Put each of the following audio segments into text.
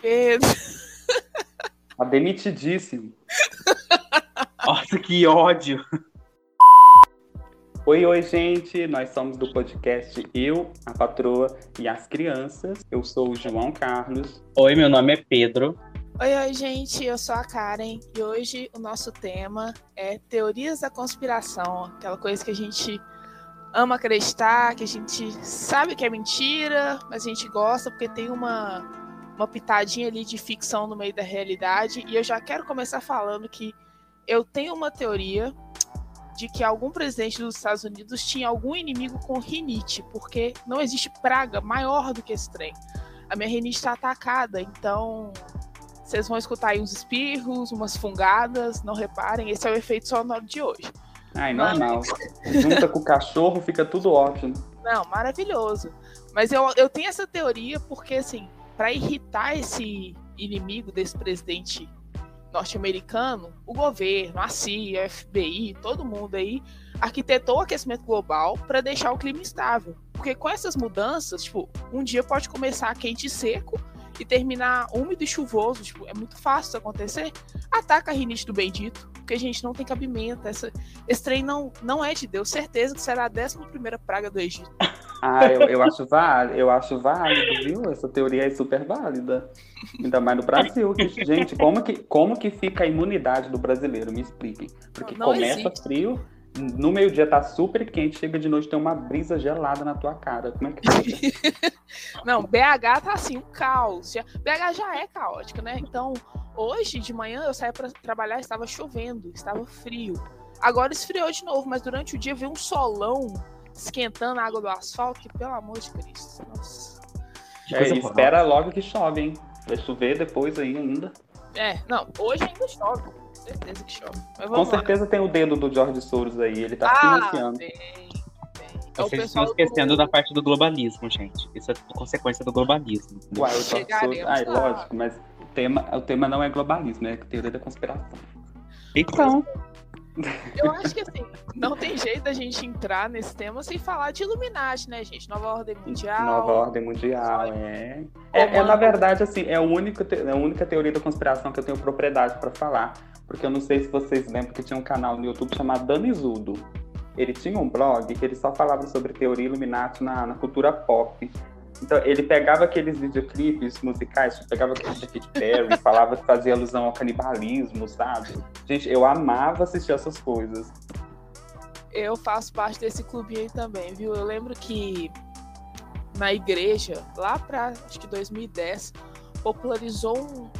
Pedro. Tá demitidíssimo. Nossa, que ódio. Oi, oi, gente. Nós somos do podcast Eu, a Patroa e as Crianças. Eu sou o João Carlos. Oi, meu nome é Pedro. Oi, oi, gente. Eu sou a Karen e hoje o nosso tema é teorias da conspiração, aquela coisa que a gente ama acreditar, que a gente sabe que é mentira, mas a gente gosta porque tem uma, uma pitadinha ali de ficção no meio da realidade. E eu já quero começar falando que eu tenho uma teoria de que algum presidente dos Estados Unidos tinha algum inimigo com rinite, porque não existe praga maior do que esse trem. A minha rinite está atacada, então vocês vão escutar aí uns espirros, umas fungadas, não reparem, esse é o efeito sonoro de hoje. Ai, normal. Junta com o cachorro, fica tudo ótimo. Não, maravilhoso. Mas eu, eu tenho essa teoria porque, assim, para irritar esse inimigo desse presidente norte-americano, o governo, a CIA, a FBI, todo mundo aí arquitetou o aquecimento global para deixar o clima instável. Porque com essas mudanças, tipo, um dia pode começar quente e seco e terminar úmido e chuvoso, tipo, é muito fácil isso acontecer. Ataca a rinite do bendito, porque a gente não tem cabimento. Essa, esse trem não, não é de Deus. Certeza que será a 11 primeira praga do Egito. Ah, eu, eu, acho válido, eu acho válido, viu? Essa teoria é super válida. Ainda mais no Brasil. Gente, como que, como que fica a imunidade do brasileiro? Me expliquem. Porque não começa existe. frio, no meio-dia tá super quente, chega de noite tem uma brisa gelada na tua cara. Como é que fica? Não, BH tá assim, um caos. BH já é caótica, né? Então, hoje de manhã eu saí para trabalhar, estava chovendo, estava frio. Agora esfriou de novo, mas durante o dia veio um solão esquentando a água do asfalto, que pelo amor de Cristo. Nossa. É, espera logo que chove, hein? Vai chover depois aí ainda. É, não, hoje ainda chove certeza que chove. Com certeza tem o dedo do George Soros aí, ele tá ah, financiando. Tem, tem. É Vocês estão esquecendo do... da parte do globalismo, gente. Isso é consequência do globalismo. Uai, o George Soros... Ai, lógico, mas o tema, o tema não é globalismo, é teoria da conspiração. Então... Eu acho que assim, não tem jeito da gente entrar nesse tema sem falar de Illuminati, né, gente? Nova Ordem Mundial. Nova Ordem Mundial, é. É, é, na verdade, assim, é a, única, é a única teoria da conspiração que eu tenho propriedade para falar. Porque eu não sei se vocês lembram que tinha um canal no YouTube chamado Danizudo. Ele tinha um blog que ele só falava sobre teoria Illuminati na, na cultura pop. Então, ele pegava aqueles videoclipes musicais, pegava aquele de Katy Perry, falava que fazia alusão ao canibalismo, sabe? Gente, eu amava assistir essas coisas. Eu faço parte desse clube aí também, viu? Eu lembro que na igreja, lá pra acho que 2010, popularizou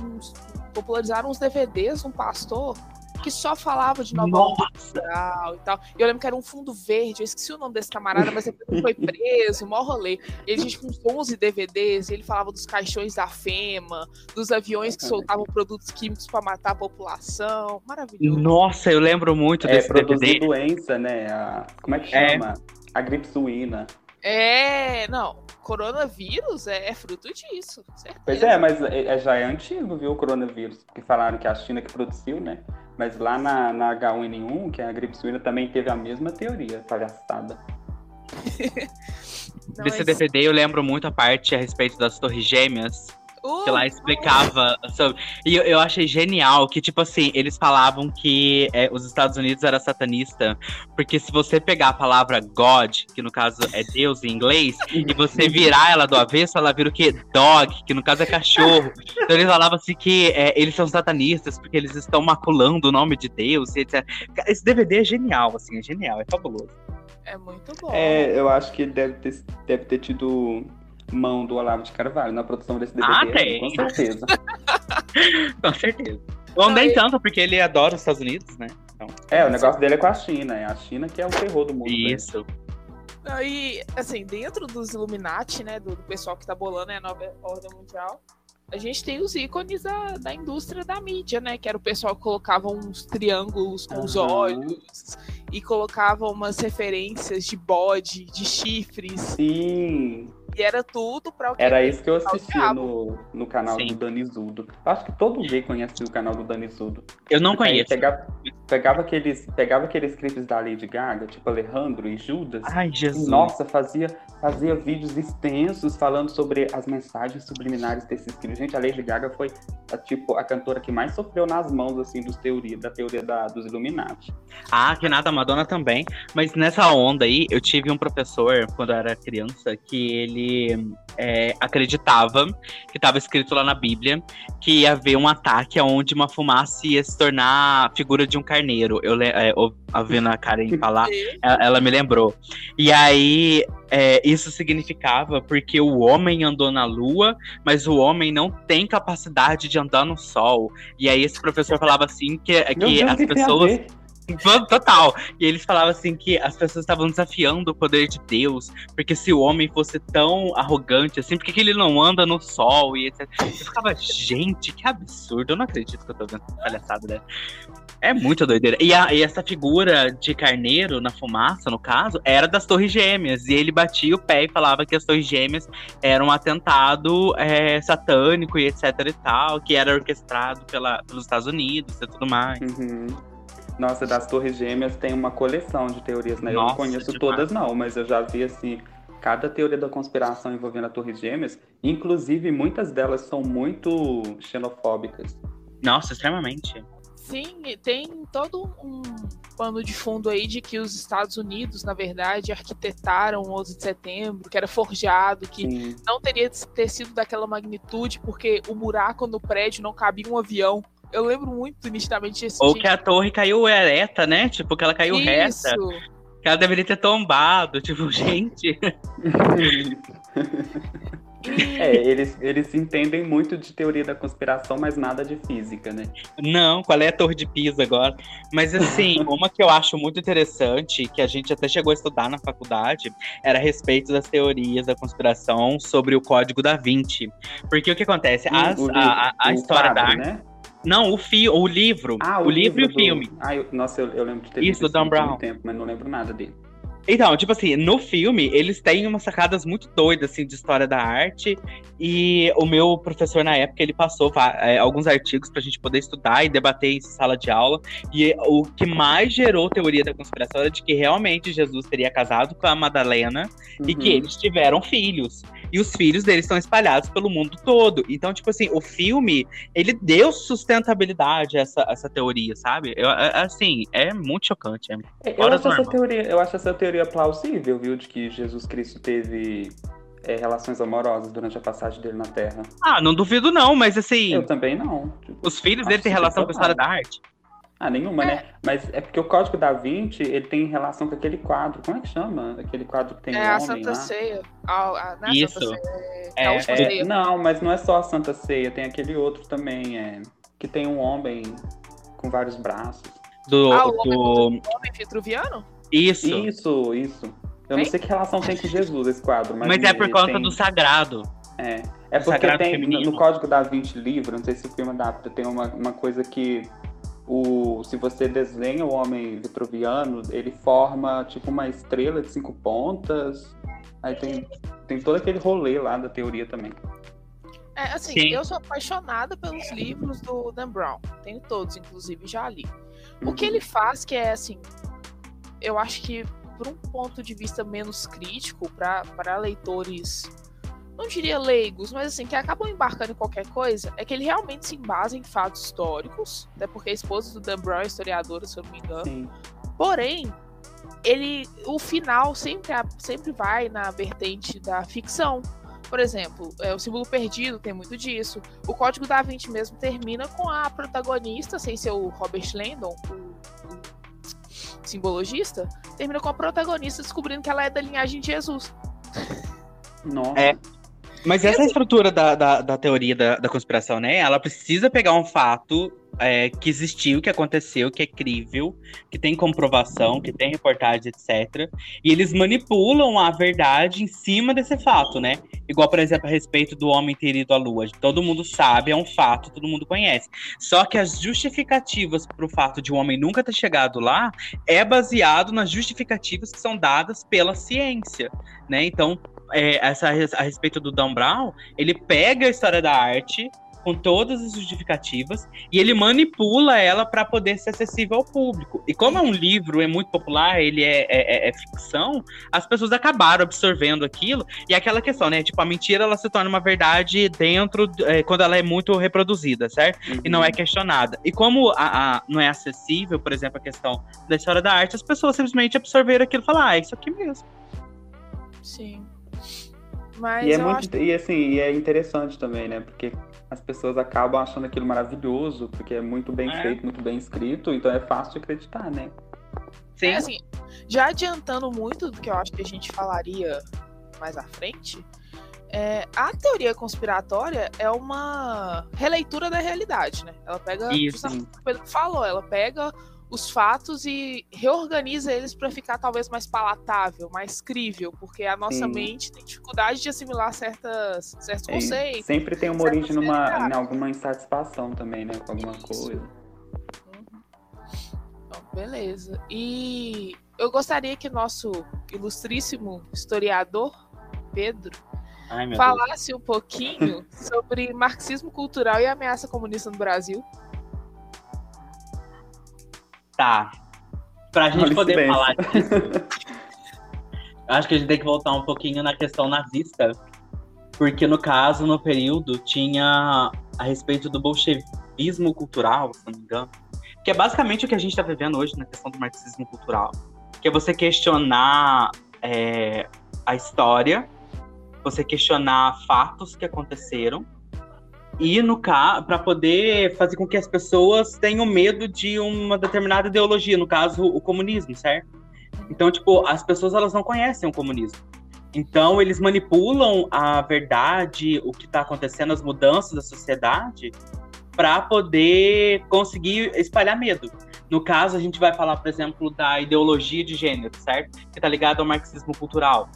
popularizaram uns DVDs, um pastor que só falava de Nova York e tal. E eu lembro que era um fundo verde, eu esqueci o nome desse camarada, mas ele foi preso, mó rolê. Ele tinha uns 11 DVDs, e ele falava dos caixões da FEMA, dos aviões que soltavam produtos químicos para matar a população. Maravilhoso. Nossa, eu lembro muito é, desse produzir DVD. doença, né? A, como é que é. chama? É. A gripe suína. É, não, coronavírus é, é fruto disso. Certeza. Pois é, mas é, é, já é antigo, viu, o coronavírus. Porque falaram que a China que produziu, né? Mas lá na, na H1N1, que é a gripe suína, também teve a mesma teoria, palhaçada. Desse DVD eu lembro muito a parte a respeito das torres gêmeas Uh, que lá explicava sobre. E eu, eu, achei genial que, tipo assim, eles falavam que é, os Estados Unidos era satanista, porque se você pegar a palavra God, que no caso é Deus em inglês, e você virar ela do avesso, ela vira o quê? Dog, que no caso é cachorro. Então eles falavam assim que é, eles são satanistas porque eles estão maculando o nome de Deus, etc. Esse DVD é genial, assim, é genial, é fabuloso. É muito bom. É, eu acho que deve ter, deve ter tido mão do Olavo de Carvalho na produção desse DVD. Ah, tem. Com certeza. com certeza. Ou nem tanto, porque ele adora os Estados Unidos, né? Então, é, o negócio dele é com a China. É a China que é o terror do mundo. Né? Isso. Aí, assim, dentro dos Illuminati, né, do, do, pessoal que tá bolando a nova ordem mundial, a gente tem os ícones da, da indústria da mídia, né, que era o pessoal que colocava uns triângulos com uhum. os olhos e colocava umas referências de bode, de chifres. Sim. E era tudo pra o que Era isso que eu assistia no, no canal Sim. do Danizudo. Acho que todo gay conhece o canal do Danizudo. Eu não conheço. Pegava, pegava, aqueles, pegava aqueles clipes da Lady Gaga, tipo Alejandro e Judas. Ai, Jesus. E, nossa, fazia, fazia vídeos extensos falando sobre as mensagens subliminares desses clipes. Gente, a Lady Gaga foi a, tipo, a cantora que mais sofreu nas mãos, assim, dos teoria, da teoria da, dos Illuminati. Ah, Renata Madonna também. Mas nessa onda aí, eu tive um professor, quando eu era criança, que ele é, acreditava que estava escrito lá na Bíblia que ia haver um ataque onde uma fumaça ia se tornar a figura de um carneiro. Eu, é, a vendo a Karen falar, ela, ela, me lembrou. E aí, é, isso significava porque o homem andou na lua, mas o homem não tem capacidade de andar no sol. E aí, esse professor falava assim que, que Deus, as pessoas. Total. E eles falavam assim que as pessoas estavam desafiando o poder de Deus, porque se o homem fosse tão arrogante assim, por que, ele não anda no sol e etc. Eu ficava, gente, que absurdo. Eu não acredito que eu tô vendo palhaçada né? É muito doideira. E, a, e, essa figura de carneiro na fumaça, no caso, era das Torres Gêmeas. E ele batia o pé e falava que as Torres Gêmeas eram um atentado é, satânico e etc e tal, que era orquestrado pela, pelos Estados Unidos e tudo mais. Uhum. Nossa, das Torres Gêmeas tem uma coleção de teorias, né? Nossa, eu não conheço todas, não, mas eu já vi assim. Cada teoria da conspiração envolvendo a Torres Gêmeas, inclusive muitas delas são muito xenofóbicas. Nossa, extremamente. Sim, tem todo um pano de fundo aí de que os Estados Unidos, na verdade, arquitetaram o 11 de setembro, que era forjado, que Sim. não teria ter sido daquela magnitude, porque o buraco no prédio não cabia um avião. Eu lembro muito nitidamente esse Ou que a torre caiu ereta, né? Tipo, que ela caiu Isso. reta. Que ela deveria ter tombado, tipo, gente. É, eles, eles entendem muito de teoria da conspiração, mas nada de física, né? Não, qual é a Torre de Pisa agora? Mas assim, uma que eu acho muito interessante, que a gente até chegou a estudar na faculdade, era a respeito das teorias da conspiração sobre o Código da Vinci. Porque o que acontece? As, o, a, a, a história quadro, da. Né? Não, o, fi o livro. Ah, o, o livro, livro, e o filme. Ah, eu, nossa, eu, eu, lembro de ter Isso, visto Dan Brown. tempo, mas não lembro nada dele. Então, tipo assim, no filme, eles têm umas sacadas muito doidas, assim, de história da arte. E o meu professor, na época, ele passou é, alguns artigos pra gente poder estudar e debater em sala de aula. E o que mais gerou teoria da conspiração era de que realmente Jesus teria casado com a Madalena uhum. e que uhum. eles tiveram filhos. E os filhos deles estão espalhados pelo mundo todo. Então, tipo assim, o filme, ele deu sustentabilidade a essa, essa teoria, sabe? Eu, assim, é muito chocante. É eu, acho essa teoria, eu acho essa teoria plausível, viu? De que Jesus Cristo teve é, relações amorosas durante a passagem dele na Terra. Ah, não duvido não, mas assim... Eu também não. Os filhos dele têm relação com a história da arte? Ah, nenhuma, né? é. né? Mas é porque o Código da Vinci, ele tem relação com aquele quadro. Como é que chama? Aquele quadro que tem É um a Santa lá. Ceia. A, a, Isso. Santa Ceia, é, é, é, não, mas não é só a Santa Ceia. Tem aquele outro também, é, que tem um homem com vários braços. Do, ah, o do... homem, do homem vitruviano? Isso. Isso, isso. Eu não sei que relação tem com Jesus esse quadro. Mas, mas é por conta tem... do sagrado. É. É porque tem no, no, Código da Vinci livro, não sei se o filme adapta, tem uma, uma coisa que o, se você desenha o homem vitruviano, ele forma tipo uma estrela de cinco pontas. Aí tem, tem todo aquele rolê lá da teoria também. É, assim, Sim. eu sou apaixonada pelos livros do Dan Brown. Tenho todos, inclusive, já li. O que uhum. ele faz, que é assim, eu acho que por um ponto de vista menos crítico para leitores não diria leigos, mas assim, que acabam embarcando em qualquer coisa, é que ele realmente se embasa em fatos históricos, até porque a esposa do Dan Brown é historiadora, se eu não me engano. Sim. Porém, ele, o final sempre, sempre vai na vertente da ficção. Por exemplo, é, o símbolo perdido tem muito disso. O Código da Vinci mesmo termina com a protagonista, sem ser o Robert Landon, o, o simbologista, termina com a protagonista descobrindo que ela é da linhagem de Jesus. Nossa. É, mas essa estrutura da, da, da teoria da, da, conspiração, né? Ela precisa pegar um fato é, que existiu, que aconteceu, que é crível, que tem comprovação, que tem reportagem, etc. E eles manipulam a verdade em cima desse fato, né? Igual, por exemplo, a respeito do homem ter ido à lua. Todo mundo sabe, é um fato, todo mundo conhece. Só que as justificativas para o fato de um homem nunca ter chegado lá é baseado nas justificativas que são dadas pela ciência, né? Então, é, essa, a respeito do Dan Brown, ele pega a história da arte com todas as justificativas e ele manipula ela para poder ser acessível ao público. E como é um livro, é muito popular, ele é, é, é, é ficção, as pessoas acabaram absorvendo aquilo e aquela questão, né? Tipo, a mentira ela se torna uma verdade dentro é, quando ela é muito reproduzida, certo? Uhum. E não é uhum. questionada. E como a, a, não é acessível, por exemplo, a questão da história da arte, as pessoas simplesmente absorveram aquilo e falaram, ah, é isso aqui mesmo. Sim. Mas e é muito acho... e assim, e é interessante também, né? Porque as pessoas acabam achando aquilo maravilhoso, porque é muito bem é. feito, muito bem escrito, então é fácil de acreditar, né? Sim. É, assim, já adiantando muito do que eu acho que a gente falaria mais à frente, é, a teoria conspiratória é uma releitura da realidade, né? Ela pega, Isso. o Pedro falou, ela pega os fatos e reorganiza eles para ficar talvez mais palatável, mais crível, porque a nossa Sim. mente tem dificuldade de assimilar certas, certos Sim. conceitos. Sempre tem uma origem numa, em alguma insatisfação também, né, com alguma Isso. coisa. Uhum. Então, beleza. E eu gostaria que nosso ilustríssimo historiador, Pedro, Ai, falasse Deus. um pouquinho sobre marxismo cultural e ameaça comunista no Brasil. Tá. Pra gente Olha poder falar disso, acho que a gente tem que voltar um pouquinho na questão nazista. Porque, no caso, no período, tinha a respeito do bolchevismo cultural, se não me engano. Que é basicamente o que a gente está vivendo hoje na questão do marxismo cultural. Que é você questionar é, a história, você questionar fatos que aconteceram e no para poder fazer com que as pessoas tenham medo de uma determinada ideologia, no caso o comunismo, certo? Então, tipo, as pessoas elas não conhecem o comunismo. Então, eles manipulam a verdade, o que está acontecendo, as mudanças da sociedade, para poder conseguir espalhar medo. No caso, a gente vai falar, por exemplo, da ideologia de gênero, certo? Que está ligado ao marxismo cultural.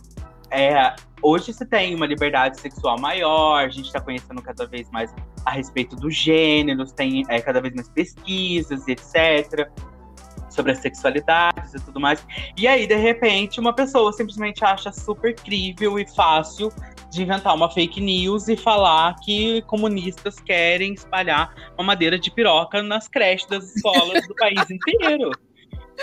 É, hoje você tem uma liberdade sexual maior, a gente está conhecendo cada vez mais a respeito dos gêneros, tem é, cada vez mais pesquisas, etc sobre as sexualidades e tudo mais. E aí, de repente, uma pessoa simplesmente acha super crível e fácil de inventar uma fake news e falar que comunistas querem espalhar uma madeira de piroca nas creches das escolas do país inteiro.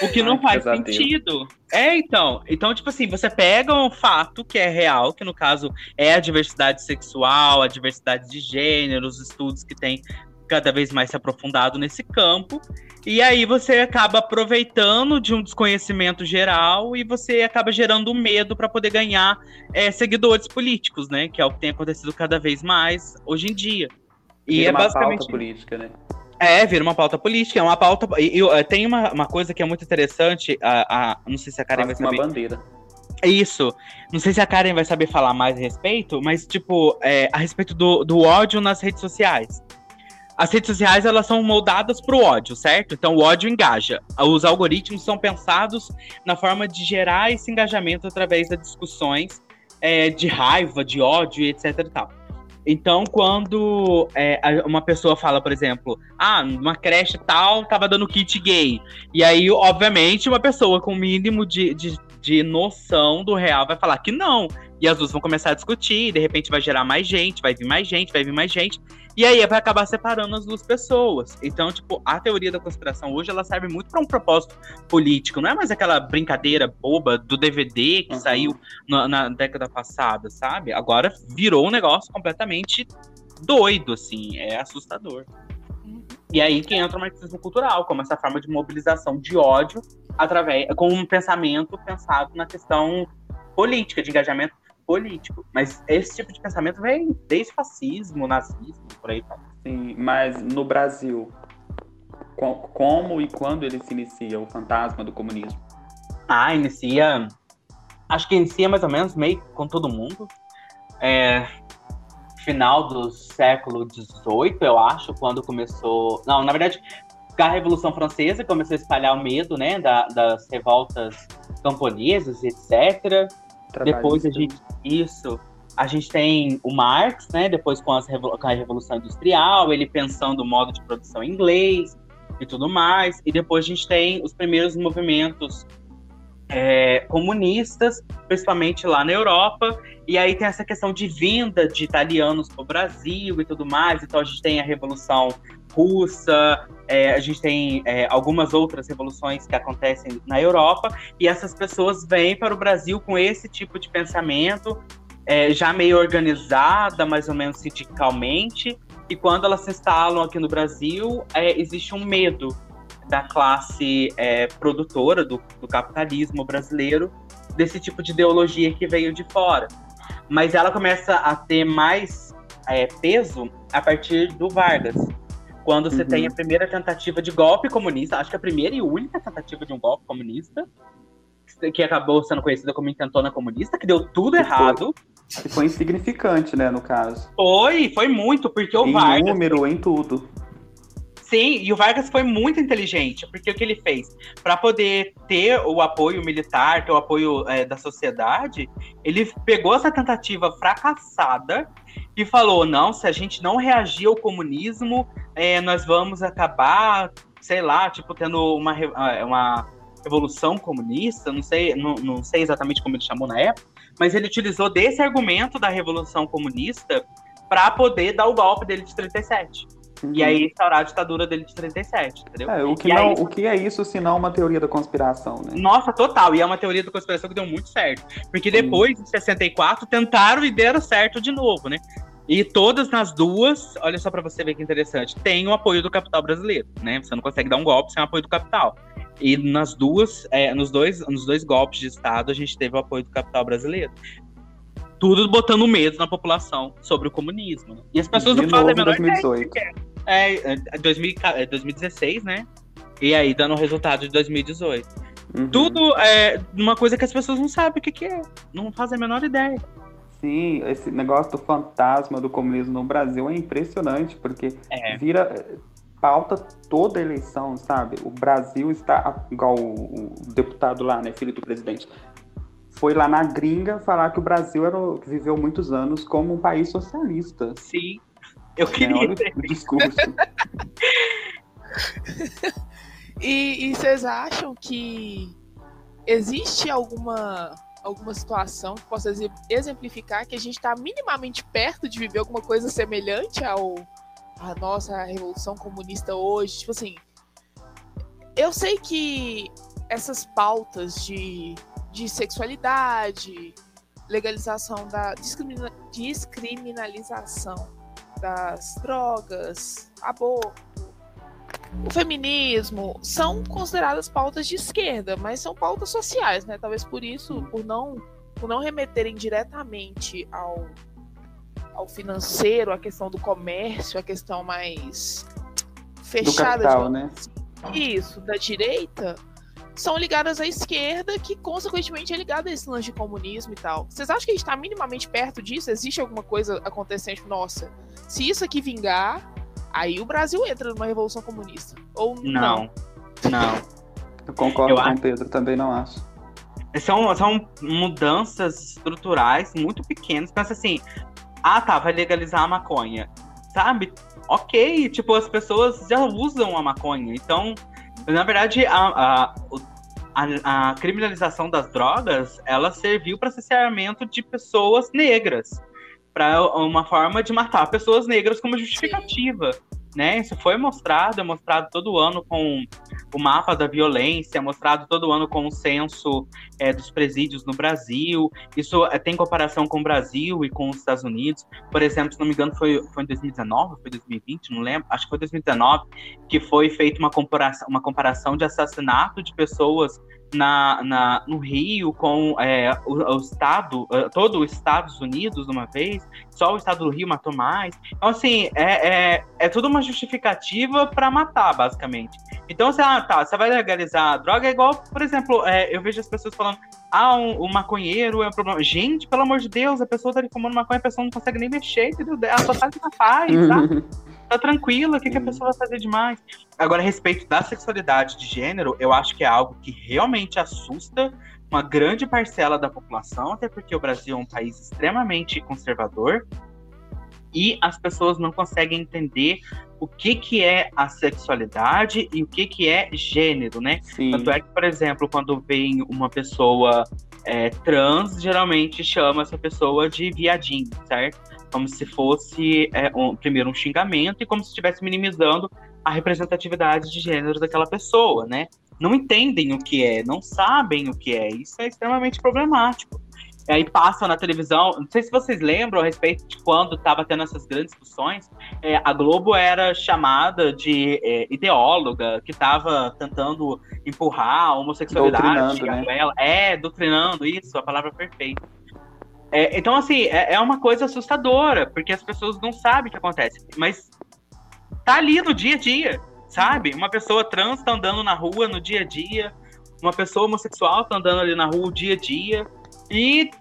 O que não Ai, faz sentido. É, então. Então, tipo assim, você pega um fato que é real, que no caso é a diversidade sexual, a diversidade de gênero, os estudos que tem cada vez mais se aprofundado nesse campo. E aí você acaba aproveitando de um desconhecimento geral e você acaba gerando medo para poder ganhar é, seguidores políticos, né? Que é o que tem acontecido cada vez mais hoje em dia. E Vira é basicamente política, né? É, vira uma pauta política, é uma pauta. E, e eh, tem uma, uma coisa que é muito interessante, a, a não sei se a Karen Quase vai saber. uma bandeira. Isso. Não sei se a Karen vai saber falar mais a respeito, mas, tipo, é, a respeito do, do ódio nas redes sociais. As redes sociais, elas são moldadas para o ódio, certo? Então, o ódio engaja. Os algoritmos são pensados na forma de gerar esse engajamento através das discussões é, de raiva, de ódio, etc e tal. Então, quando é, uma pessoa fala, por exemplo, ah, uma creche tal tava dando kit gay. E aí, obviamente, uma pessoa com o mínimo de, de, de noção do real vai falar que não. E as duas vão começar a discutir, de repente vai gerar mais gente, vai vir mais gente, vai vir mais gente. E aí vai acabar separando as duas pessoas. Então, tipo, a teoria da conspiração hoje ela serve muito para um propósito político. Não é mais aquela brincadeira boba do DVD que uhum. saiu na, na, década passada, sabe? Agora virou um negócio completamente doido, assim. É assustador. E aí que entra o marxismo cultural, como essa forma de mobilização de ódio através com um pensamento pensado na questão política, de engajamento político. Mas esse tipo de pensamento vem desde fascismo, nazismo, por aí tal. Sim, mas no Brasil, como e quando ele se inicia o fantasma do comunismo? Ah, inicia. Acho que inicia mais ou menos meio com todo mundo. É, final do século XVIII, eu acho, quando começou. Não, na verdade, com a Revolução Francesa começou a espalhar o medo, né, da, das revoltas camponesas, etc. Depois a gente. Isso. A gente tem o Marx, né? Depois com, as, com a Revolução Industrial, ele pensando o modo de produção inglês e tudo mais. E depois a gente tem os primeiros movimentos é, comunistas, principalmente lá na Europa. E aí tem essa questão de vinda de italianos para o Brasil e tudo mais. Então a gente tem a Revolução Russa, é, a gente tem é, algumas outras revoluções que acontecem na Europa, e essas pessoas vêm para o Brasil com esse tipo de pensamento, é, já meio organizada, mais ou menos sindicalmente, e quando elas se instalam aqui no Brasil, é, existe um medo da classe é, produtora do, do, capitalismo brasileiro desse tipo de ideologia que veio de fora. Mas ela começa a ter mais é, peso a partir do Vargas, quando você uhum. tem a primeira tentativa de golpe comunista, acho que a primeira e única tentativa de um golpe comunista, que acabou sendo conhecida como intentona comunista, que deu tudo que errado. Foi, que foi insignificante, né, no caso. Foi, foi muito, porque o em Vargas... Em número, em tudo. Sim, e o Vargas foi muito inteligente, porque o que ele fez? Para poder ter o apoio militar, ter o apoio é, da sociedade, ele pegou essa tentativa fracassada e falou: não, se a gente não reagir ao comunismo, é, nós vamos acabar, sei lá, tipo, tendo uma, ah, uma revolução comunista, não sei, não, não sei exatamente como ele chamou na época, mas ele utilizou desse argumento da revolução comunista para poder dar o golpe dele de 37. Uhum. E aí instaurar a ditadura dele de 37, entendeu? É, o, que não, aí... o que é isso se não uma teoria da conspiração, né? Nossa, total. E é uma teoria da conspiração que deu muito certo. Porque depois, em 64, tentaram e deram certo de novo, né? E todas nas duas, olha só para você ver que interessante, tem o apoio do capital brasileiro, né? Você não consegue dar um golpe sem o apoio do capital. E nas duas, é, nos, dois, nos dois golpes de Estado, a gente teve o apoio do capital brasileiro tudo botando medo na população sobre o comunismo. Né? E as pessoas de não fazem a menor 2018. ideia. É, é, 2000, é 2016, né? E aí dando o resultado de 2018. Uhum. Tudo é uma coisa que as pessoas não sabem o que, que é. Não fazem a menor ideia. Sim, esse negócio do fantasma do comunismo no Brasil é impressionante, porque é. vira pauta toda a eleição, sabe? O Brasil está, igual o, o deputado lá, né, filho do presidente, foi lá na gringa falar que o Brasil era, viveu muitos anos como um país socialista. Sim, eu queria. É, discurso. e, e vocês acham que existe alguma alguma situação que possa exemplificar que a gente está minimamente perto de viver alguma coisa semelhante ao a nossa revolução comunista hoje? Tipo assim, eu sei que essas pautas de de sexualidade, legalização da discrimina, descriminalização das drogas, aborto, o feminismo são consideradas pautas de esquerda, mas são pautas sociais, né? Talvez por isso, por não, por não remeterem diretamente ao, ao financeiro, a questão do comércio, a questão mais fechada. Do capital, né? Isso, da direita, são ligadas à esquerda, que consequentemente é ligada a esse lance de comunismo e tal. Vocês acham que a gente está minimamente perto disso? Existe alguma coisa acontecendo? Nossa, se isso aqui vingar, aí o Brasil entra numa revolução comunista. Ou não? Não. não. Eu concordo Eu com o Pedro, também não acho. São, são mudanças estruturais muito pequenas. Pensa assim, ah tá, vai legalizar a maconha. Sabe? Ok, tipo, as pessoas já usam a maconha. Então, na verdade, a, a, a, a criminalização das drogas, ela serviu para cerceamento de pessoas negras, para uma forma de matar pessoas negras como justificativa. Sim né? Isso foi mostrado, é mostrado todo ano com o mapa da violência, é mostrado todo ano com o censo é, dos presídios no Brasil. Isso é, tem comparação com o Brasil e com os Estados Unidos. Por exemplo, se não me engano, foi, foi em 2019, foi 2020, não lembro, acho que foi 2019, que foi feita uma comparação, uma comparação de assassinato de pessoas na, na, no Rio com é, o, o, Estado, é, todo os Estados Unidos de uma vez, só o Estado do Rio matou mais. Então, assim, é, é, é tudo uma justificativa para matar, basicamente. Então, você, ah, tá, você vai legalizar a droga, é igual, por exemplo, é, eu vejo as pessoas falando, ah, um, um, maconheiro é um problema. Gente, pelo amor de Deus, a pessoa tá ali fumando maconha, a pessoa não consegue nem mexer, entendeu? Ela só tá na paz, tá? tá tranquila, o que, que a pessoa vai fazer demais? Agora, a respeito da sexualidade de gênero, eu acho que é algo que realmente assusta uma grande parcela da população, até porque o Brasil é um país extremamente conservador. E as pessoas não conseguem entender o que, que é a sexualidade e o que, que é gênero, né? Sim. Tanto é que, por exemplo, quando vem uma pessoa é, trans, geralmente chama essa pessoa de viadinho, certo? Como se fosse, é, um, primeiro, um xingamento e como se estivesse minimizando a representatividade de gênero daquela pessoa, né? Não entendem o que é, não sabem o que é. Isso é extremamente problemático. E aí passa na televisão, não sei se vocês lembram a respeito de quando estava tendo essas grandes discussões, é, a Globo era chamada de é, ideóloga, que estava tentando empurrar a homossexualidade. Né? Ela. É, doutrinando, isso, a palavra perfeita. É, então, assim, é, é uma coisa assustadora, porque as pessoas não sabem o que acontece. Mas tá ali no dia a dia, sabe? Uma pessoa trans tá andando na rua no dia a dia, uma pessoa homossexual tá andando ali na rua o dia a dia. E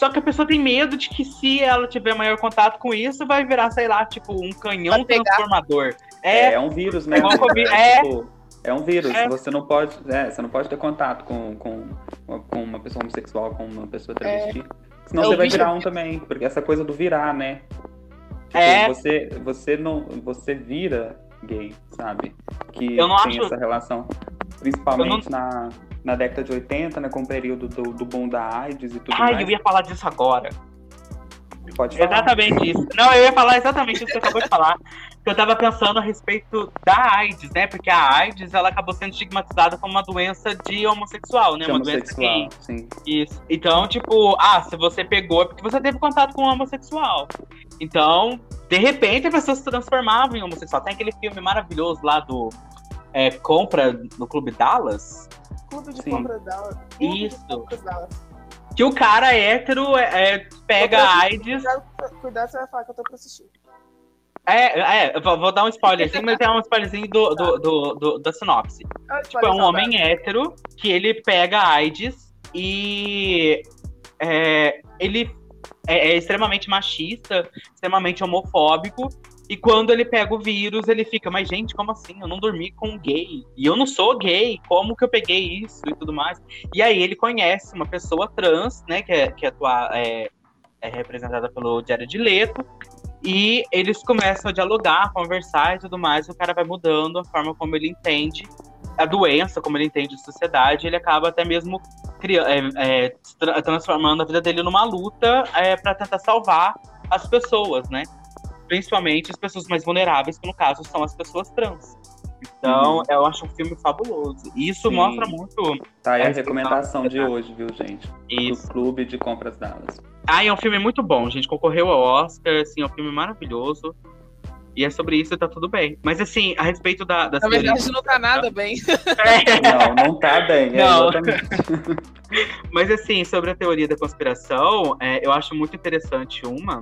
só que a pessoa tem medo de que se ela tiver maior contato com isso, vai virar, sei lá, tipo, um canhão transformador. É, é um vírus, né? É, é, tipo, é um vírus. É. Você não pode, é, você não pode ter contato com, com, com uma pessoa homossexual, com uma pessoa travesti. É. Senão é você vai virar um também, porque essa coisa do virar, né? Tipo, é. Você, você não, você vira gay, sabe? Que eu não tem acho... essa relação, principalmente não... na na década de 80, né, com o período do, do boom da AIDS e tudo Ai, mais. eu ia falar disso agora. Pode falar. Exatamente isso. Não, eu ia falar exatamente isso que você acabou de falar. Eu tava pensando a respeito da AIDS, né? Porque a AIDS, ela acabou sendo estigmatizada como uma doença de homossexual, né? De uma doença gay. Sim. Isso. Então, tipo, ah, se você pegou é porque você teve contato com um homossexual. Então, de repente, a pessoa se transformava em homossexual. Tem aquele filme maravilhoso lá do é, Compra no Clube Dallas, Clube de Sim. compras Dallas. Isso. Que o cara hétero é, é pega AIDS. Cuidado, você vai falar que eu tô pra assistir. É, é, vou dar um spoiler assim, mas é um spoilerzinho do, do, do, do da sinopse. É, tipo, é um homem hétero que ele pega AIDS e é, ele é, é, extremamente machista, extremamente homofóbico, e quando ele pega o vírus, ele fica, mas gente, como assim? Eu não dormi com um gay. E eu não sou gay, como que eu peguei isso e tudo mais? E aí ele conhece uma pessoa trans, né, que é, que atua, é, é representada pelo Diário de Leto, e eles começam a dialogar, conversar e tudo mais, e o cara vai mudando a forma como ele entende a doença, como ele entende a sociedade, ele acaba até mesmo é, é, transformando a vida dele numa luta é, para tentar salvar as pessoas, né? Principalmente as pessoas mais vulneráveis, que no caso são as pessoas trans. Então, uhum. eu acho um filme fabuloso. E isso Sim. mostra muito. Tá aí a recomendação de hoje, viu, gente? Isso. Do Clube de Compras Dallas. Ah, é um filme muito bom, gente. Concorreu ao Oscar, assim, é um filme maravilhoso. E é sobre isso e tá tudo bem. Mas assim, a respeito da. da Na verdade, não tá nada bem. É. Não, não tá bem. É não. Mas assim, sobre a teoria da conspiração, é, eu acho muito interessante uma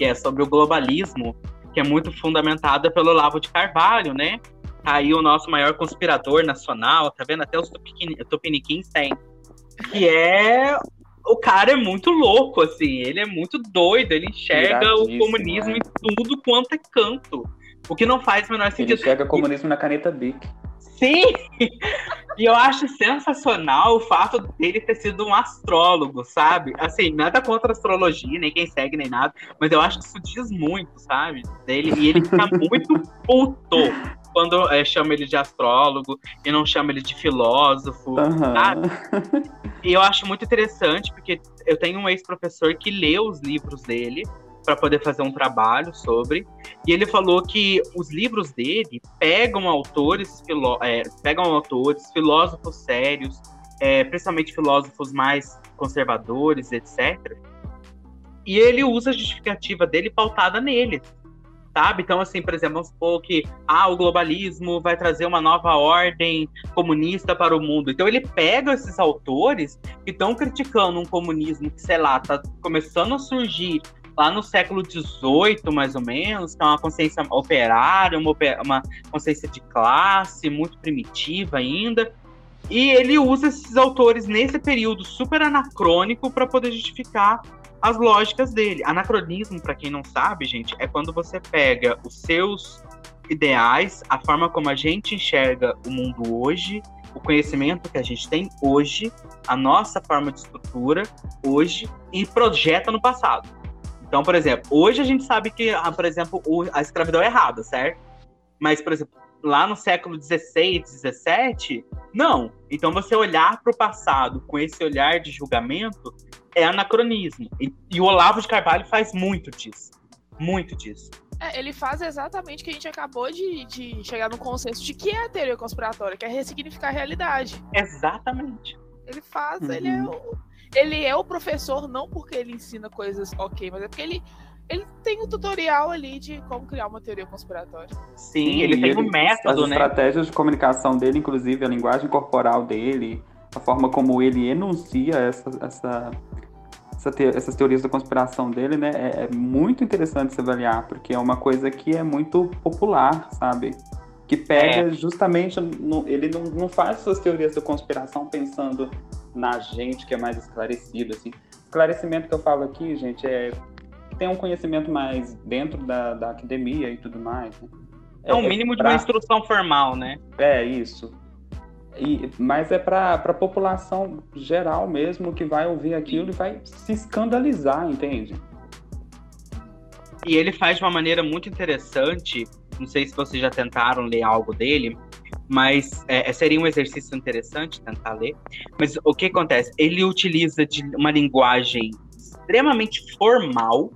que é sobre o globalismo, que é muito fundamentada pelo Lavo de Carvalho, né? Tá aí o nosso maior conspirador nacional, tá vendo? Até os tupiniquins têm. Que é. O cara é muito louco, assim. Ele é muito doido. Ele enxerga o comunismo é. em tudo quanto é canto. O que não faz o menor sentido. Ele enxerga comunismo na caneta Bic. Sim! E eu acho sensacional o fato dele ter sido um astrólogo, sabe? Assim, nada contra astrologia, nem quem segue, nem nada, mas eu acho que isso diz muito, sabe? Dele, e ele fica muito puto quando é, chama ele de astrólogo e não chama ele de filósofo, uhum. sabe? E eu acho muito interessante, porque eu tenho um ex-professor que leu os livros dele para poder fazer um trabalho sobre. E ele falou que os livros dele pegam autores, filó é, pegam autores, filósofos sérios, é, principalmente filósofos mais conservadores, etc. E ele usa a justificativa dele pautada neles. Sabe? Então, assim, por exemplo, vamos supor que ah, o globalismo vai trazer uma nova ordem comunista para o mundo. Então, ele pega esses autores que estão criticando um comunismo que, sei lá, está começando a surgir lá no século XVIII, mais ou menos, que é uma consciência operária, uma, uma consciência de classe, muito primitiva ainda. E ele usa esses autores nesse período super anacrônico para poder justificar as lógicas dele. Anacronismo, para quem não sabe, gente, é quando você pega os seus ideais, a forma como a gente enxerga o mundo hoje, o conhecimento que a gente tem hoje, a nossa forma de estrutura hoje e projeta no passado. Então, por exemplo, hoje a gente sabe que, ah, por exemplo, a escravidão é errada, certo? Mas, por exemplo, lá no século XVI, XVII, não. Então, você olhar para o passado com esse olhar de julgamento é anacronismo. E, e, o Olavo de Carvalho faz muito disso. Muito disso. É, ele faz exatamente o que a gente acabou de, de chegar no consenso de que é a teoria conspiratória, que é ressignificar a realidade. Exatamente. Ele faz, uhum. ele é o ele é o professor não porque ele ensina coisas ok, mas é porque ele, ele tem um tutorial ali de como criar uma teoria conspiratória. Sim, ele tem um método, as né? As estratégias de comunicação dele, inclusive a linguagem corporal dele, a forma como ele enuncia essa, essa, essa te, essas teorias da conspiração dele, né? É, é muito interessante se avaliar, porque é uma coisa que é muito popular, sabe? Que pega é. justamente no, ele não, não faz suas teorias da conspiração pensando na gente que é mais esclarecido assim esclarecimento que eu falo aqui gente é tem um conhecimento mais dentro da, da academia e tudo mais né? é, o um é mínimo pra... de uma instrução formal né é isso e, mas é para a população geral mesmo que vai ouvir aquilo e vai se escandalizar entende e ele faz de uma maneira muito interessante não sei se vocês já tentaram ler algo dele, mas é, é, seria um exercício interessante tentar ler. Mas o que acontece? Ele utiliza de uma linguagem extremamente formal,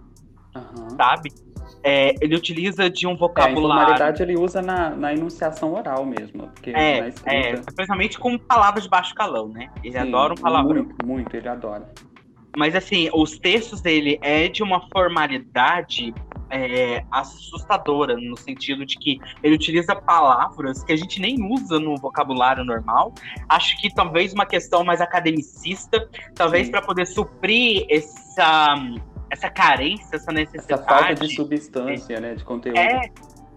uhum. sabe? É, ele utiliza de um vocabulário. É, a informalidade ele usa na, na enunciação oral mesmo. Porque é, é, especialmente com palavras de baixo calão, né? Ele Sim, adora um palavrão. Muito, muito, ele adora. Mas assim, os textos dele é de uma formalidade é, assustadora, no sentido de que ele utiliza palavras que a gente nem usa no vocabulário normal. Acho que talvez uma questão mais academicista, talvez para poder suprir essa, essa carência, essa necessidade. Essa falta de substância, né, de conteúdo. É,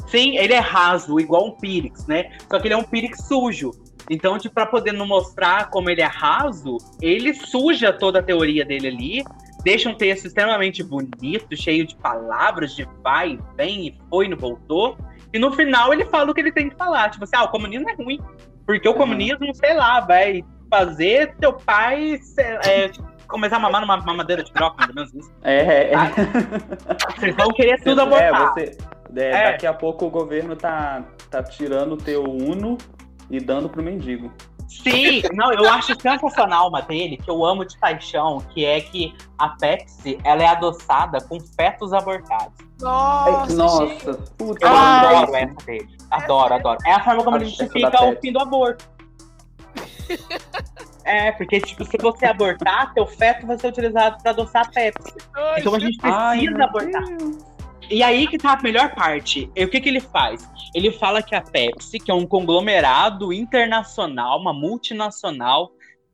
sim, ele é raso, igual um Pyrix, né? Só que ele é um Pyrix sujo. Então, tipo, para poder não mostrar como ele é raso, ele suja toda a teoria dele ali deixa um texto extremamente bonito, cheio de palavras, de vai vem, e foi, não voltou. E no final ele fala o que ele tem que falar. Tipo assim, ah, o comunismo é ruim. Porque o uhum. comunismo, sei lá, vai fazer teu pai é, começar a mamar numa mamadeira de mais ou menos isso. É, é. é. Vocês vão querer tudo abortar. É, você, é, é, Daqui a pouco o governo tá, tá tirando o teu Uno e dando pro mendigo. Sim, não, eu acho sensacional uma dele, que eu amo de paixão, que é que a Pepsi, ela é adoçada com fetos abortados. Nossa, Nossa puta. Eu adoro essa dele. Adoro, adoro. É a forma como ele justifica o fim do aborto. É, porque, tipo, se você abortar, teu feto vai ser utilizado para adoçar a Pepsi. Então a gente precisa Ai, abortar. Deus. E aí que tá a melhor parte. E o que, que ele faz? Ele fala que a Pepsi, que é um conglomerado internacional, uma multinacional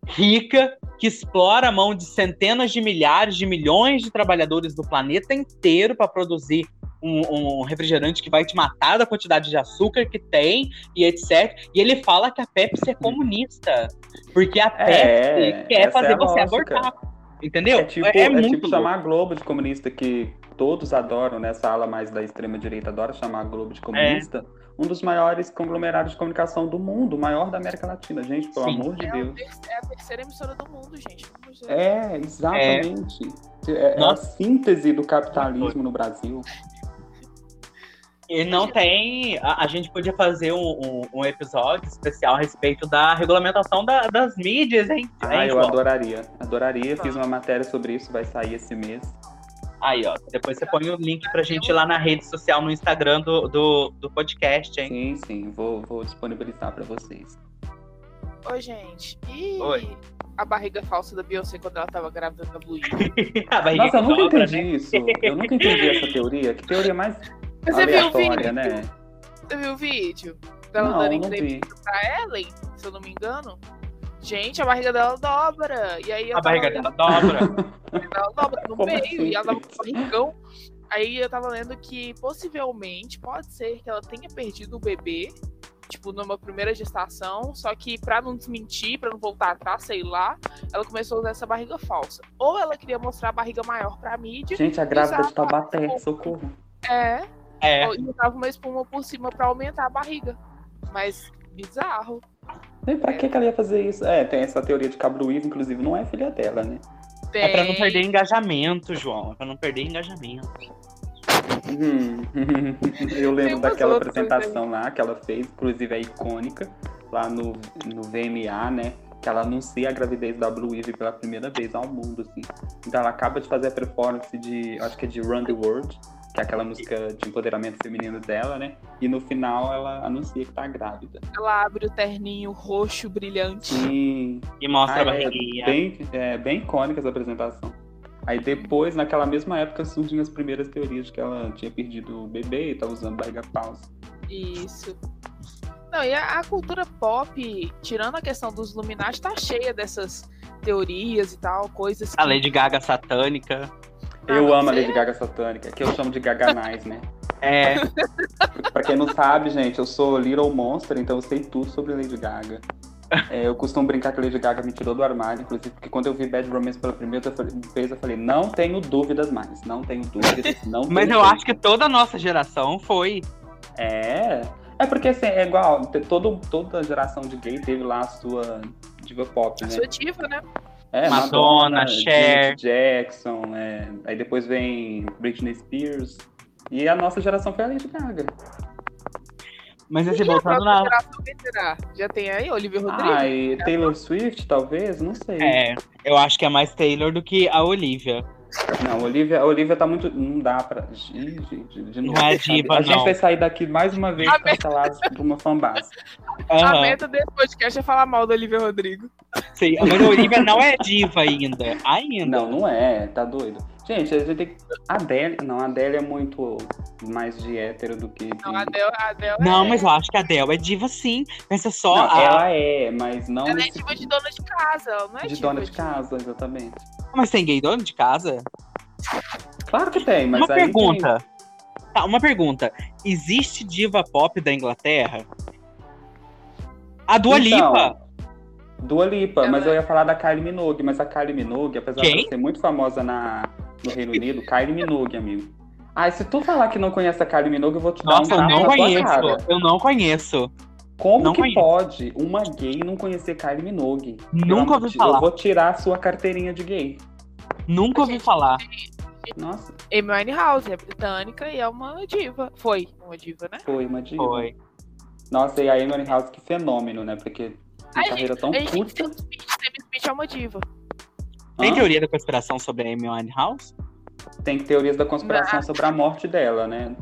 rica, que explora a mão de centenas de milhares de milhões de trabalhadores do planeta inteiro para produzir um, um, refrigerante que vai te matar da quantidade de açúcar que tem e etc. E ele fala que a Pepsi é comunista. Porque a é, Pepsi quer fazer é você abortar. Entendeu? É tipo, é, é, é tipo chamar a Globo de comunista que todos adoram, nessa né, ala mais da extrema-direita adora chamar a Globo de comunista, é. um dos maiores conglomerados de comunicação do mundo, o maior da América Latina, gente, pelo Sim. amor de é Deus. A, é a terceira emissora do mundo, gente. É, exatamente. É, é a síntese do capitalismo no Brasil. E não tem. A, a, gente podia fazer um, um, um, episódio especial a respeito da regulamentação da, das mídias, hein? Ah, eu adoraria. Adoraria. Fiz uma matéria sobre isso, vai sair esse mês. Aí, ó. Depois você põe o link pra gente lá na rede social, no Instagram do, do, do podcast, hein? Sim, sim. Vou, vou disponibilizar pra vocês. Oi, gente. E Oi. a barriga falsa da Beyoncé quando ela tava grávida da Blue Nossa, eu nunca dobra, entendi né? isso. Eu nunca entendi essa teoria. Que teoria mais Você aleatória, viu o vídeo? né? Você viu o vídeo? Dela não, dando entrevista pra Ellen, se eu não me engano? Gente, a barriga dela dobra. E aí a barriga dela dobra. ela dobra no Como meio assim? e ela dava um barrigão. Aí eu tava lendo que possivelmente pode ser que ela tenha perdido o bebê, tipo, numa primeira gestação, só que pra não desmentir, pra não voltar atrás, sei lá, ela começou a usar essa barriga falsa. Ou ela queria mostrar a barriga maior pra mídia. Gente, a grávida de Taubaté, socorro. É. É. E usava uma espuma por cima pra aumentar a barriga. Mas bizarro. E pra que, que ela ia fazer isso? É, tem essa teoria de Cabruívo, inclusive, não é filha dela, né? É pra não perder engajamento, João. É pra não perder engajamento. Hum, eu lembro daquela apresentação lá que ela fez, inclusive é icônica, lá no, no VMA, né? Que ela anuncia a gravidez da Blue Ivy pela primeira vez ao mundo, assim. Então ela acaba de fazer a performance de, acho que é de Run the World, que é aquela música de empoderamento feminino dela, né? E no final ela anuncia que tá grávida. Ela abre o terninho roxo brilhante. Sim. E mostra Ah, a é, barriguinha. bem, é bem icônica essa apresentação. Aí depois, naquela mesma época, surgiam as primeiras teorias de que ela tinha perdido o bebê e tava usando barriga falsa. Isso. Não, e a, a cultura pop, tirando a questão dos Illuminati, tá cheia dessas teorias e tal, coisas que... A Lady Gaga satânica. Eu Ah, amo a Lady Gaga satânica, que eu chamo de Gaganais, né? É, Pra quem não sabe, gente, eu sou Little Monster, então eu sei tudo sobre Lady Gaga. É, eu costumo brincar que a Lady Gaga me tirou do armário, inclusive, porque quando eu vi Bad Romance pela primeira vez, eu falei, não tenho dúvidas mais, não tenho dúvidas, não mas tenho eu dúvidas. acho que toda a nossa geração foi. É. É porque assim, é igual, todo, toda geração de gay teve lá a sua diva pop, A né? sua diva, né? É, Madonna, Cher. Janet Jackson, é, aí depois vem Britney Spears. E a nossa geração foi a Lady Gaga. Mas E assim, a voltando próxima na. Já tem aí Olivia Rodrigo? Ah, e Taylor Swift, talvez? Não sei. É, eu acho que é mais Taylor do que a Olivia. Não, a Olivia, a Olivia tá muito. Não dá pra. Ih, gente, de novo. Não é diva, A gente não. vai sair daqui mais uma vez A cancelados por uma fanbase. A Aham, meta desse podcast é falar mal da Olivia Rodrigo. sim. Mas a Olivia não é diva ainda. Ainda. Não, não é, tá doido. Gente, a gente tem que. A Adele. Não, a Adele é muito mais de hétero do que. De... Não, a Adele, a Adele Não, é... mas eu acho que a Adele é diva sim. Pensa só. Não, a- ela é, mas não Ela é diva de dona de casa, não é de diva dona de casa, exatamente. Mas tem gay dono de casa? Claro que tem, mas uma aí pergunta. Tá, uma pergunta. Existe diva pop da Inglaterra? A Dua Então, Lipa. Tem. Dua Lipa, mas é- eu ia falar da Kylie Minogue, mas a Kylie Minogue, apesar de Quem? ela ser muito famosa na, no Reino Unido, Kylie Minogue, amigo. Ah, se tu falar que não conhece a Kylie Minogue, eu vou te dar Nossa, um eu tapa não conheço. Eu não conheço. Como Não que conheço. pode uma gay não conhecer Kylie Minogue? Nunca ouvi falar. Eu vou tirar a sua carteirinha de gay. Nunca ouvi falar. Nossa, Amy Winehouse é britânica e é uma diva. Foi uma diva, né? foi uma diva. Foi. Nossa, e a Amy House, que fenômeno, né? Porque Ai, carreira tão A gente tem que curta. Sam Smith. É uma diva. Tem Hã? teoria da conspiração sobre a Amy Winehouse? Tem teorias da conspiração sobre a morte dela, né?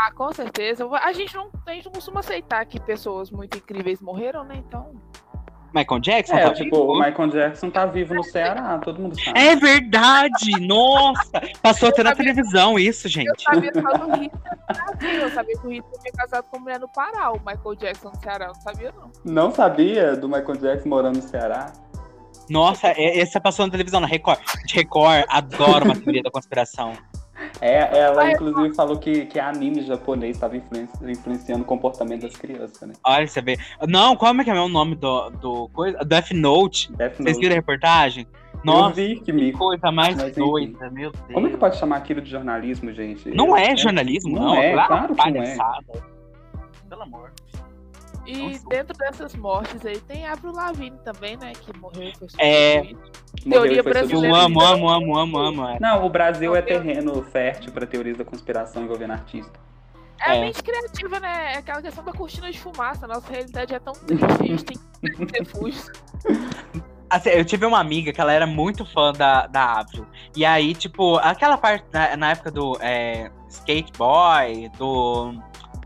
Ah, com certeza. A gente não, a gente não costuma aceitar que pessoas muito incríveis morreram, né? Então. Michael Jackson? É, tá tipo, vivo? o Michael Jackson tá vivo no Ceará, todo mundo sabe. É verdade! Nossa! Passou até na Eu sabia- televisão isso, Eu gente. sabia só do Hitler no Brasil. Eu sabia que o Hitler tinha casado com mulher no Pará, o Michael Jackson no Ceará. Eu não sabia, não. Não sabia do Michael Jackson morando no Ceará? Nossa, é- essa passou na televisão, na Record. De Record, adoro uma teoria da conspiração. É, ela Ai, inclusive falou que, que anime japonês estava influenci- influenciando o comportamento das crianças, né? Olha, você vê. Não, como é que é o nome do, do coisa? Death Note. Death Vocês Note. viram a reportagem? Nossa, vi que que coisa mais Mas, enfim. doida, meu Deus. Como é que pode chamar aquilo de jornalismo, gente? Não é jornalismo, Não não. é, Lá, claro que não é. Pelo amor. E Nossa. dentro dessas mortes aí tem Avril Lavigne também, né? Que morreu e foi É. Morreu Teoria Eu brasileira. substituído. amo, amo, amo, amo, amo. é. Não, o Brasil é eu- terreno fértil para teorias da conspiração envolvendo artista. É a É. mente criativa, né? É aquela questão da cortina de fumaça. A nossa realidade é tão triste, a gente tem que ter refúgios. Assim, eu tive uma amiga que ela era muito fã da, da Avril. E aí, tipo, aquela parte na, na época do é, Skate Boy, do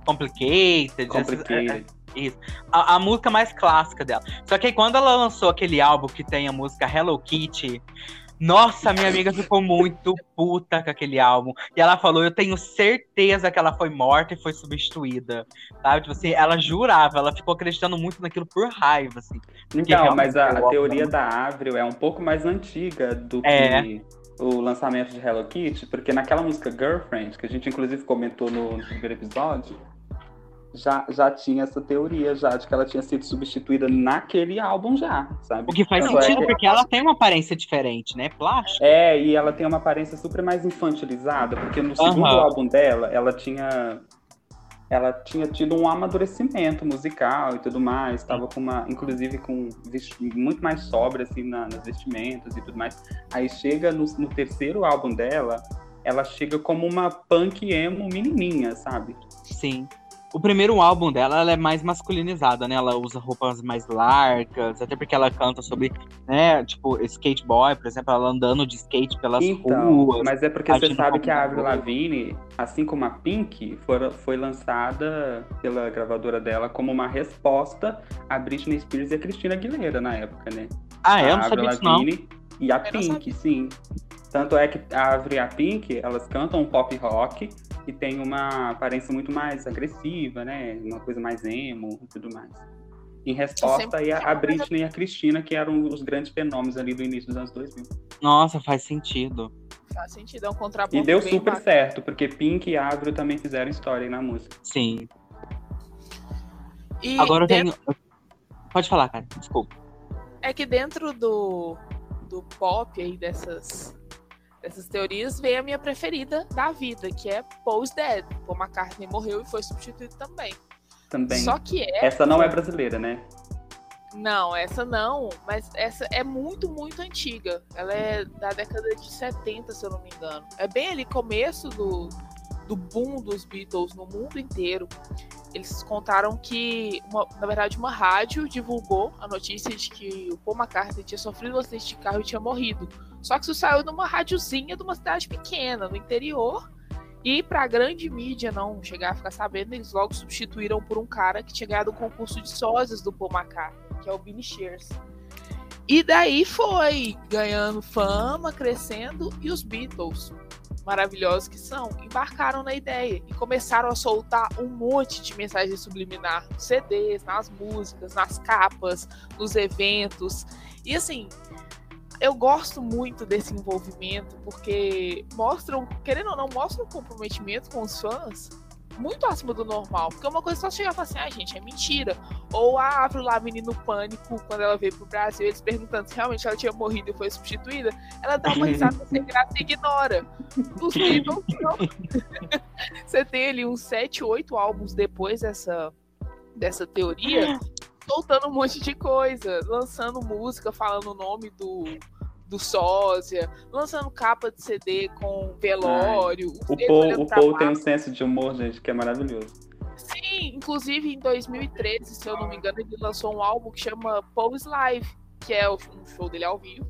Complicated, essas- Complicated. Isso. A, a música mais clássica dela. Só que aí quando ela lançou aquele álbum que tem a música Hello Kitty, nossa, minha amiga ficou muito puta com aquele álbum. E ela falou: Eu tenho certeza que ela foi morta e foi substituída. Sabe? Tipo assim, ela jurava, ela ficou acreditando muito naquilo por raiva, assim. Então, mas a, a teoria da Avril é um pouco mais antiga do É. que o lançamento de Hello Kitty, porque naquela música Girlfriend, que a gente inclusive comentou no, no primeiro episódio, já, já tinha essa teoria já de que ela tinha sido substituída naquele álbum já, sabe? O que faz Tanto é sentido, que- porque ela tem uma aparência diferente, né? Plástica. É, e ela tem uma aparência super mais infantilizada, porque no segundo Aham. álbum dela, ela tinha. ela tinha tido um amadurecimento musical e tudo mais, estava com uma, inclusive com muito mais sobra assim na, nas vestimentas e tudo mais. Aí chega no, no, terceiro álbum dela, ela chega como uma punk emo menininha, sabe? Sim o primeiro álbum dela, ela é mais masculinizada, né? Ela usa roupas mais largas, até porque ela canta sobre, né, tipo, skateboy, por exemplo, ela andando de skate pelas então, ruas. Mas é porque você sabe que a Avril Lavigne, assim como a Pink, foi, foi lançada pela gravadora dela como uma resposta a Britney Spears e a Christina Aguilera na época, né? Ah, é? Eu não sabia disso, não. E a Pink, sim. Tanto é que a Avril e a Pink, elas cantam pop rock, que tem uma aparência muito mais agressiva, né? Uma coisa mais emo e tudo mais. Em resposta aí a, a Britney e a Cristina, que eram os grandes fenômenos ali do início dos anos 2000. Nossa, faz sentido. Faz sentido, é um contraponto. E deu super bacana. certo, porque Pink e Avril também fizeram história aí na música. Sim. E Agora eu tenho. Pode falar, cara, desculpa. É que dentro do, do pop aí, dessas dessas teorias, vem a minha preferida da vida, que é Paul's Dead. Paul McCartney morreu e foi substituído também. Também. Só que essa... essa não é brasileira, né? Não, essa não, mas essa é muito, muito antiga. Ela é da década de 70, se eu não me engano. É bem ali começo do, do boom dos Beatles no mundo inteiro. Eles contaram que, uma, na verdade, uma rádio divulgou a notícia de que o Paul McCartney tinha sofrido um acidente de carro e tinha morrido. Só que isso saiu numa rádiozinha de uma cidade pequena, no interior. E para a grande mídia não chegar a ficar sabendo, eles logo substituíram por um cara que tinha ganhado o concurso de sósias do Paul McCartney, que é o Billy Shears. E daí foi ganhando fama, crescendo, e os Beatles, maravilhosos que são, embarcaram na ideia e começaram a soltar um monte de mensagens subliminar nos CDs, nas músicas, nas capas, nos eventos. E assim, eu gosto muito desse envolvimento, porque mostram, querendo ou não, mostram um comprometimento com os fãs muito acima do normal. Porque uma coisa é só chegar e falar assim, ah, gente, é mentira. Ou a Avril Lavigne no pânico, quando ela veio pro Brasil, eles perguntando se realmente ela tinha morrido e foi substituída, ela dá uma risada sem graça e ignora. Os Beatles não. Você tem ali uns 7, 8 álbuns depois dessa, dessa teoria, soltando um monte de coisa, lançando música, falando o nome do, do sósia, lançando capa de CD com velório. Ai, o Paul, o Paul tem um senso de humor, gente, que é maravilhoso. Sim, inclusive em 2013, se eu não me engano, ele lançou um álbum que chama Paul's Live, que é um show dele ao vivo.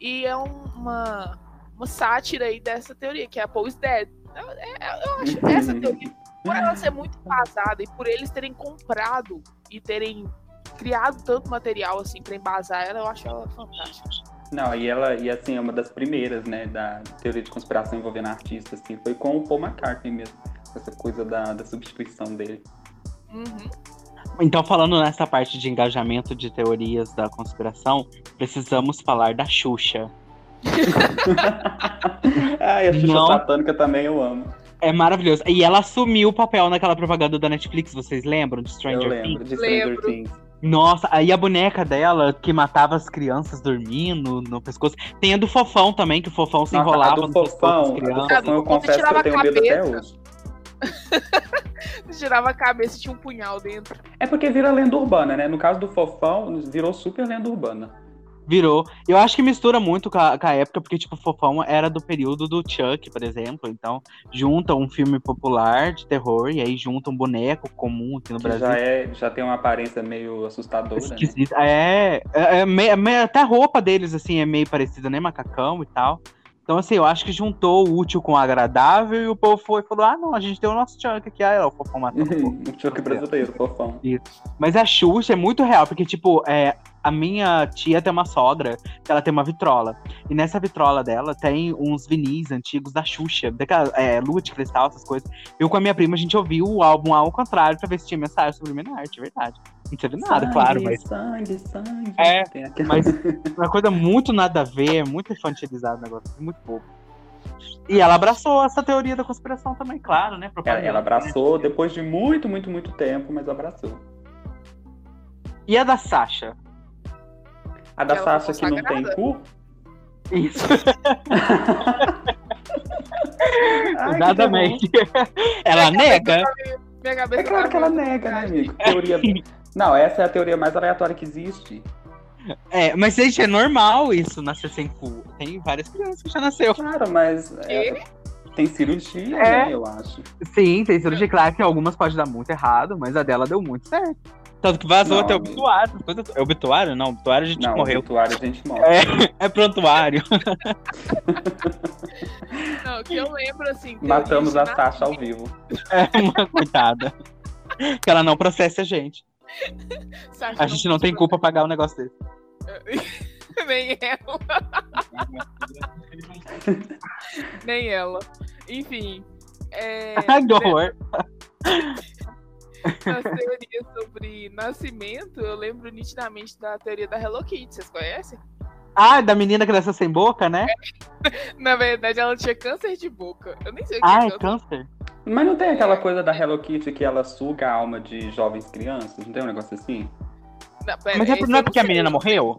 E é uma, uma sátira aí dessa teoria, que é a Paul's Dead. Eu, eu acho essa teoria, por ela ser muito vazada e por eles terem comprado e terem criado tanto material assim para embasar ela, eu acho ela fantástica. Não, e ela, e assim, é uma das primeiras, né, da teoria de conspiração envolvendo artistas, assim, foi com o Paul McCartney mesmo, essa coisa da, da substituição dele. Uhum. Então, falando nessa parte de engajamento de teorias da conspiração, precisamos falar da Xuxa. Ai, a Xuxa Não... satânica também eu amo. É maravilhoso. E ela assumiu o papel naquela propaganda da Netflix, vocês lembram? De Stranger eu lembro, Things? de Stranger lembro. Things. Nossa, aí a boneca dela que matava as crianças dormindo no pescoço. Tem a do fofão também, que o fofão se Nossa, enrolava a do fofão, a do fofão eu confesso que eu tenho medo até hoje. tirava a cabeça e tinha um punhal dentro. É porque vira lenda urbana, né? No caso do fofão, virou super lenda urbana. Virou. Eu acho que mistura muito com a, com a, época, porque, tipo, Fofão era do período do Chuck, por exemplo. Então, junta um filme popular de terror e aí junta um boneco comum aqui no que Brasil. Já, é, já tem uma aparência meio assustadora. Esquisita. Né? É, é, é, é, até a roupa deles, assim, é meio parecida, né? Macacão e tal. Então, assim, eu acho que juntou o útil com o agradável e o povo foi e falou: ah, não, a gente tem o nosso Chuck aqui. Ah, o Fofão matou. o Chuck brasileiro, o Fofão. Isso. Mas a Xuxa é muito real, porque, tipo, é, a minha tia tem uma sogra, que ela tem uma vitrola. E nessa vitrola dela tem uns vinis antigos da Xuxa, daquela é, lua de cristal, essas coisas. Eu com a minha prima, a gente ouviu o álbum ao contrário pra ver se tinha mensagem subliminar, de verdade. Não teve nada, sangue, claro, mas. Sangue, sangue. É, mas uma coisa muito nada a ver, muito infantilizado o negócio, muito pouco. E ela abraçou essa teoria da conspiração também, claro, né? Ela, ela abraçou depois de muito, muito, muito tempo, mas abraçou. E a da Sasha? A da Sasha que não tem cu? Isso. Exatamente. Ela nega. é claro que ela nega, né, amigo? Teoria... Não, essa é a teoria mais aleatória que existe. É, mas gente, é normal isso nascer sem cu. Tem várias crianças que já nasceu. Claro, mas é, tem cirurgia, é. né, eu acho. Sim, tem cirurgia. Claro que algumas pode dar muito errado, mas a dela deu muito certo. Tanto que vazou não, até o obituário. É obituário? Não, obituário a gente não, morreu. obituário a gente morre. É, é prontuário. não, que eu lembro assim. Matamos a Sasha ao vivo. É, uma coitada. que ela não processa a gente. a gente não tem culpa pra pagar um negócio desse. Nem ela. Nem ela. Enfim. É... que horror. Nas teorias sobre nascimento, eu lembro nitidamente da teoria da Hello Kitty, vocês conhecem? Ah, da menina que nasceu sem boca, né? Na verdade, ela tinha câncer de boca. Eu nem sei o que ah, é, é câncer. Mas não tem aquela coisa da Hello Kitty que ela suga a alma de jovens crianças? Não tem um negócio assim? Não, pera, Mas é, não é porque a menina morreu?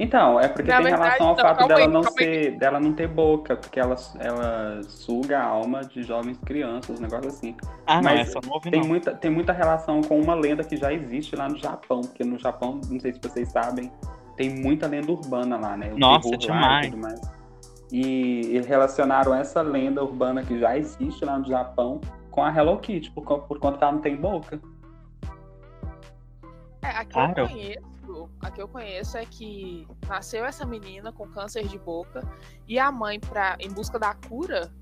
Então, é porque Na tem verdade, relação ao não, fato dela aí, não ser, aí. dela não ter boca, porque ela, ela suga a alma de jovens crianças, um negócio assim. Ah, Mas não, não ouvi, tem não. muita tem muita relação com uma lenda que já existe lá no Japão, porque no Japão, não sei se vocês sabem, tem muita lenda urbana lá, né? O Nossa, demais. Lá e, e relacionaram essa lenda urbana que já existe lá no Japão com a Hello Kitty, por, por conta que ela não tem boca. É, a que claro. eu conheço, a que eu conheço é que nasceu essa menina com câncer de boca e a mãe, pra, em busca da cura,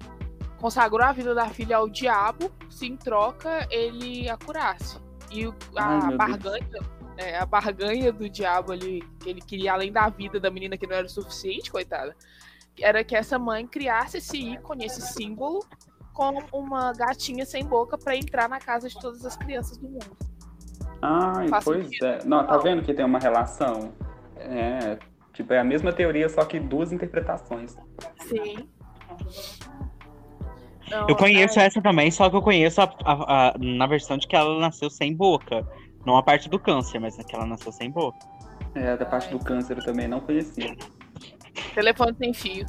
consagrou a vida da filha ao diabo, se em troca ele a curasse. E a Ai, barganha, é, a barganha do diabo ali, que ele queria além da vida da menina que não era o suficiente, coitada, era que essa mãe criasse esse ícone, esse símbolo, com uma gatinha sem boca para entrar na casa de todas as crianças do mundo. Ai, pois é. Não, tá vendo que tem uma relação? É, tipo, é a mesma teoria, só que duas interpretações. Sim. Não, eu conheço é... essa também, só que eu conheço a, a, a, na versão de que ela nasceu sem boca. Não a parte do câncer, mas que ela nasceu sem boca. É, da parte do câncer eu também não conhecia. Telefone sem fio.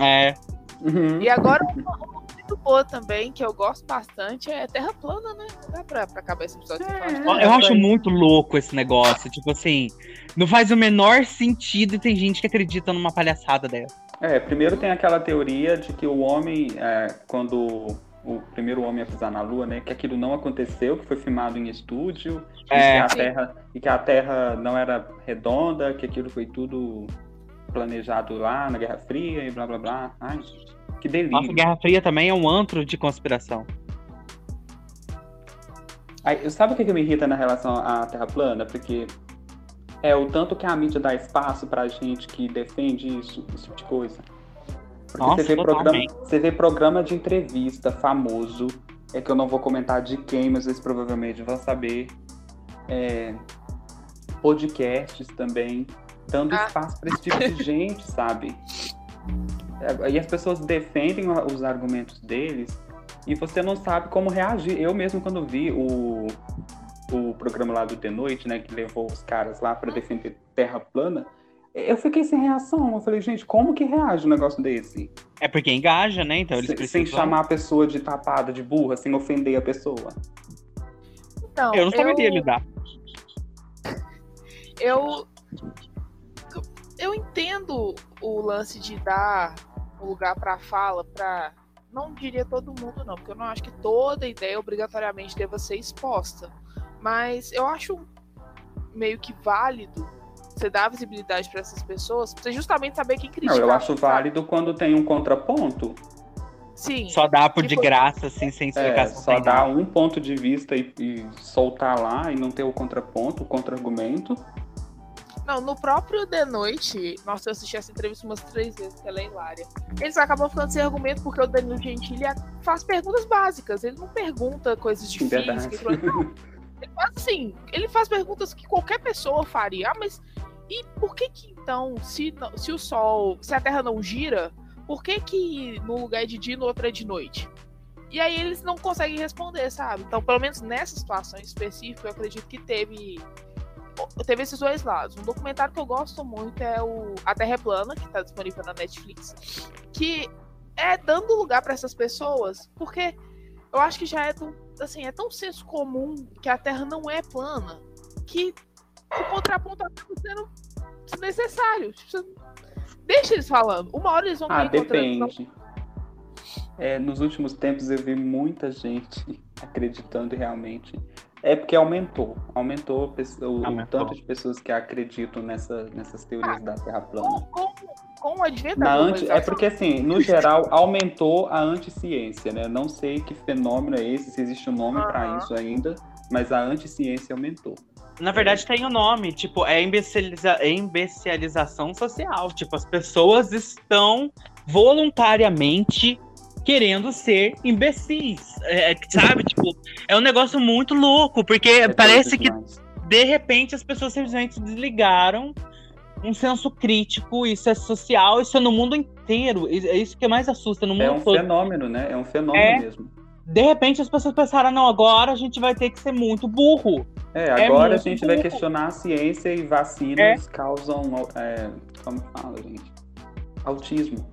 É. Uhum. E agora uma, muito boa também, que eu gosto bastante, é Terra Plana, né? Dá pra, pra acabar esse episódio é, Eu acho muito louco esse negócio. Tipo assim, não faz o menor sentido e tem gente que acredita numa palhaçada dessa. É, primeiro tem aquela teoria de que o homem, é, quando o primeiro homem a pisar na Lua, né? Que aquilo não aconteceu, que foi filmado em estúdio, é. e, que a terra, e que a Terra não era redonda, que aquilo foi tudo planejado lá na Guerra Fria e blá blá blá. Ai, que delícia. Nossa, Guerra Fria também é um antro de conspiração. Aí, sabe o que, que me irrita na relação à Terra plana? Porque é o tanto que a mídia dá espaço pra gente que defende isso, esse tipo de coisa. Porque Nossa, você, vê programa, você vê programa de entrevista famoso, é que eu não vou comentar de quem, mas vocês provavelmente vão saber. É, podcasts também, dando ah. espaço para esse tipo de gente, sabe? É, e as pessoas defendem os argumentos deles e você não sabe como reagir. Eu mesmo, quando vi o, o programa lá do The Noite, né, que levou os caras lá para defender Terra plana, eu fiquei sem reação. Eu falei, gente, como que reage um negócio desse? É porque engaja, né? Então eles sem, precisam... sem chamar a pessoa de tapada, de burra, sem ofender a pessoa. Então, eu não saberia eu... lidar. Eu eu entendo o lance de dar lugar para fala para não diria todo mundo não, porque eu não acho que toda ideia obrigatoriamente deva ser exposta, mas eu acho meio que válido você dar visibilidade para essas pessoas, pra você justamente saber quem criticar. Não, eu acho válido quando tem um contraponto. Sim. Só dá por de graça, assim, sem explicação. É, só dar um ponto de vista e, e, soltar lá e não ter o contraponto, o contra-argumento. Não, no próprio The Noite, nossa, eu assisti essa entrevista umas três vezes, que ela é hilária. Eles acabam ficando sem argumento porque o Danilo Gentili faz perguntas básicas. Ele não pergunta coisas difíceis. Não. Ele faz assim, ele faz perguntas que qualquer pessoa faria. Ah, mas e por que que então, se, se o Sol, se a Terra não gira, por que que no lugar é de dia no outro é de noite? E aí eles não conseguem responder, sabe? Então, pelo menos nessa situação específica, eu acredito que teve teve esses dois lados. Um documentário que eu gosto muito é o A Terra é Plana, que está disponível na Netflix, que é dando lugar para essas pessoas, porque eu acho que já é do assim, é tão senso comum que a Terra não é plana que o contraponto acaba sendo desnecessário. Deixa eles falando. Uma hora eles vão Ah, depende. É, nos últimos tempos eu vi muita gente acreditando realmente. É porque aumentou. Aumentou, o, aumentou. o tanto de pessoas que acreditam nessa, nessas teorias ah, da Terra plana. Com, com, com o advento da anti, É porque, assim, no geral, aumentou a anticiência, né? Não sei que fenômeno é esse, se existe um nome uhum. para isso ainda, mas a anticiência aumentou. Na verdade, tem o um nome, tipo, é imbeciliza imbecilização social. Tipo, as pessoas estão voluntariamente querendo ser imbecis. É, é sabe? tipo, é um negócio muito louco, porque é parece que de repente as pessoas simplesmente desligaram um senso crítico, isso é social, isso é no mundo inteiro. É isso que mais assusta no mundo É um todo. fenômeno, né? É um fenômeno é, mesmo. De repente as pessoas pensaram, não, agora a gente vai ter que ser muito burro. É, é agora é a gente burro. vai questionar a ciência e vacinas é. causam, é, como fala, gente? Autismo.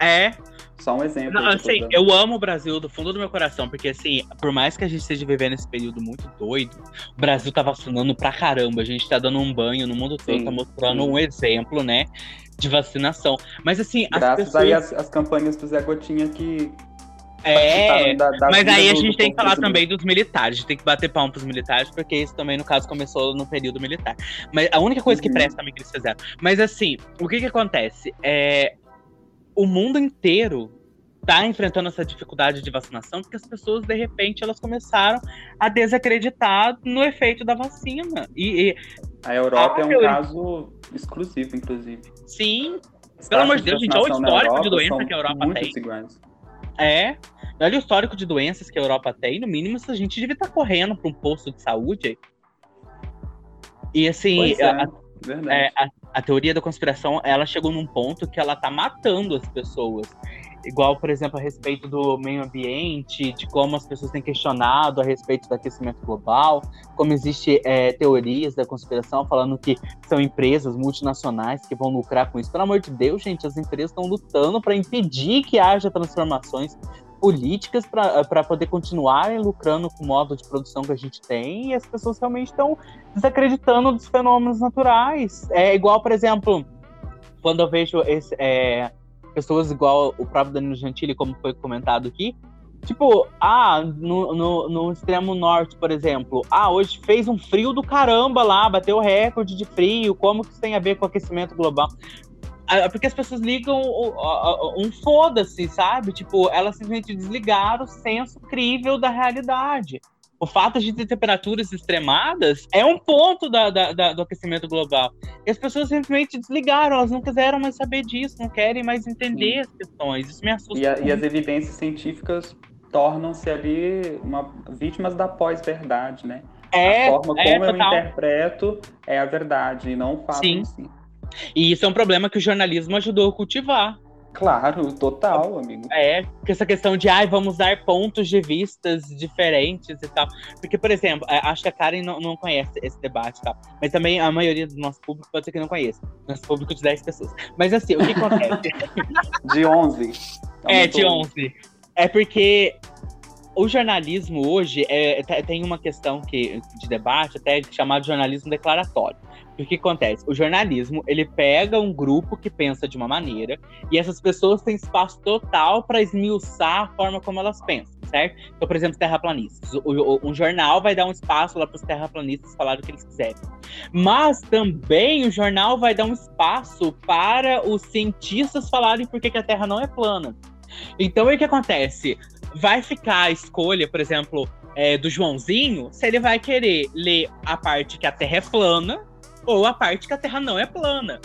É. Só um exemplo. Não, assim, eu amo o Brasil do fundo do meu coração, porque assim, por mais que a gente esteja vivendo esse período muito doido, o Brasil tá vacinando pra caramba. A gente tá dando um banho no mundo todo, sim, tá mostrando sim. um exemplo, né? De vacinação. Mas assim, Graças pessoas... aí as, as campanhas do Zé Gotinha que é, da, da mas aí a gente tem que falar também dos militares. A gente tem que bater palma pros militares, porque isso também, no caso, começou no período militar. Mas a única coisa uhum. que presta também que eles fizeram. Mas assim, o que que acontece? É, o mundo inteiro está enfrentando essa dificuldade de vacinação porque as pessoas, de repente, elas começaram a desacreditar no efeito da vacina. E, e a Europa a é um caso exclusivo, inclusive. Sim. Pelo amor de Deus, gente, olha o histórico de doença que a Europa tem. Iguais. É. Olha o histórico de doenças que a Europa tem. No mínimo, a gente devia estar tá correndo para um posto de saúde. E assim, é, a, é, a, a teoria da conspiração, ela chegou num ponto que ela tá matando as pessoas. Igual, por exemplo, a respeito do meio ambiente, de como as pessoas têm questionado a respeito do aquecimento global, como existe é, teorias da conspiração falando que são empresas multinacionais que vão lucrar com isso. Pelo amor de Deus, gente, as empresas estão lutando para impedir que haja transformações políticas para poder continuarem lucrando com o modo de produção que a gente tem e as pessoas realmente estão desacreditando dos fenômenos naturais. É igual, por exemplo, quando eu vejo esse, é, pessoas igual o próprio Danilo Gentili, como foi comentado aqui, Tipo, ah, no, no, no, extremo norte, por exemplo, ah, hoje fez um frio do caramba lá, bateu recorde de frio, como que isso tem a ver com aquecimento global? Porque as pessoas ligam um foda-se, sabe? Tipo, elas simplesmente desligaram o senso crível da realidade. O fato de ter temperaturas extremadas é um ponto da, da, da, do aquecimento global. E as pessoas simplesmente desligaram, elas não quiseram mais saber disso, não querem mais entender Sim. as questões. Isso me assusta. E, a, e as evidências científicas tornam-se ali uma, vítimas da pós-verdade, né? É, a forma é, como eu interpreto é a verdade e não o fato Sim. em si. E isso é um problema que o jornalismo ajudou a cultivar. Claro, total, amigo. É, porque essa questão de, ai, vamos dar pontos de vistas diferentes e tal. Porque, por exemplo, é, acho que a Karen não, não conhece esse debate e tal. Mas também a maioria do nosso público pode ser que não conheça. Nosso público de 10 pessoas. Mas assim, o que acontece? de 11. É, de 11. É porque o jornalismo hoje é, tem uma questão que, de debate até chamado jornalismo declaratório. E o que acontece? O jornalismo, ele pega um grupo que pensa de uma maneira e essas pessoas têm espaço total para esmiuçar a forma como elas pensam, certo? Então, por exemplo, terraplanistas. O, o, um jornal vai dar um espaço lá para os terraplanistas falarem o que eles quiserem. Mas também o jornal vai dar um espaço para os cientistas falarem por que a Terra não é plana. Então, o que acontece? Vai ficar a escolha, por exemplo, é, do Joãozinho, se ele vai querer ler a parte que a Terra é plana ou a parte que a Terra não é plana.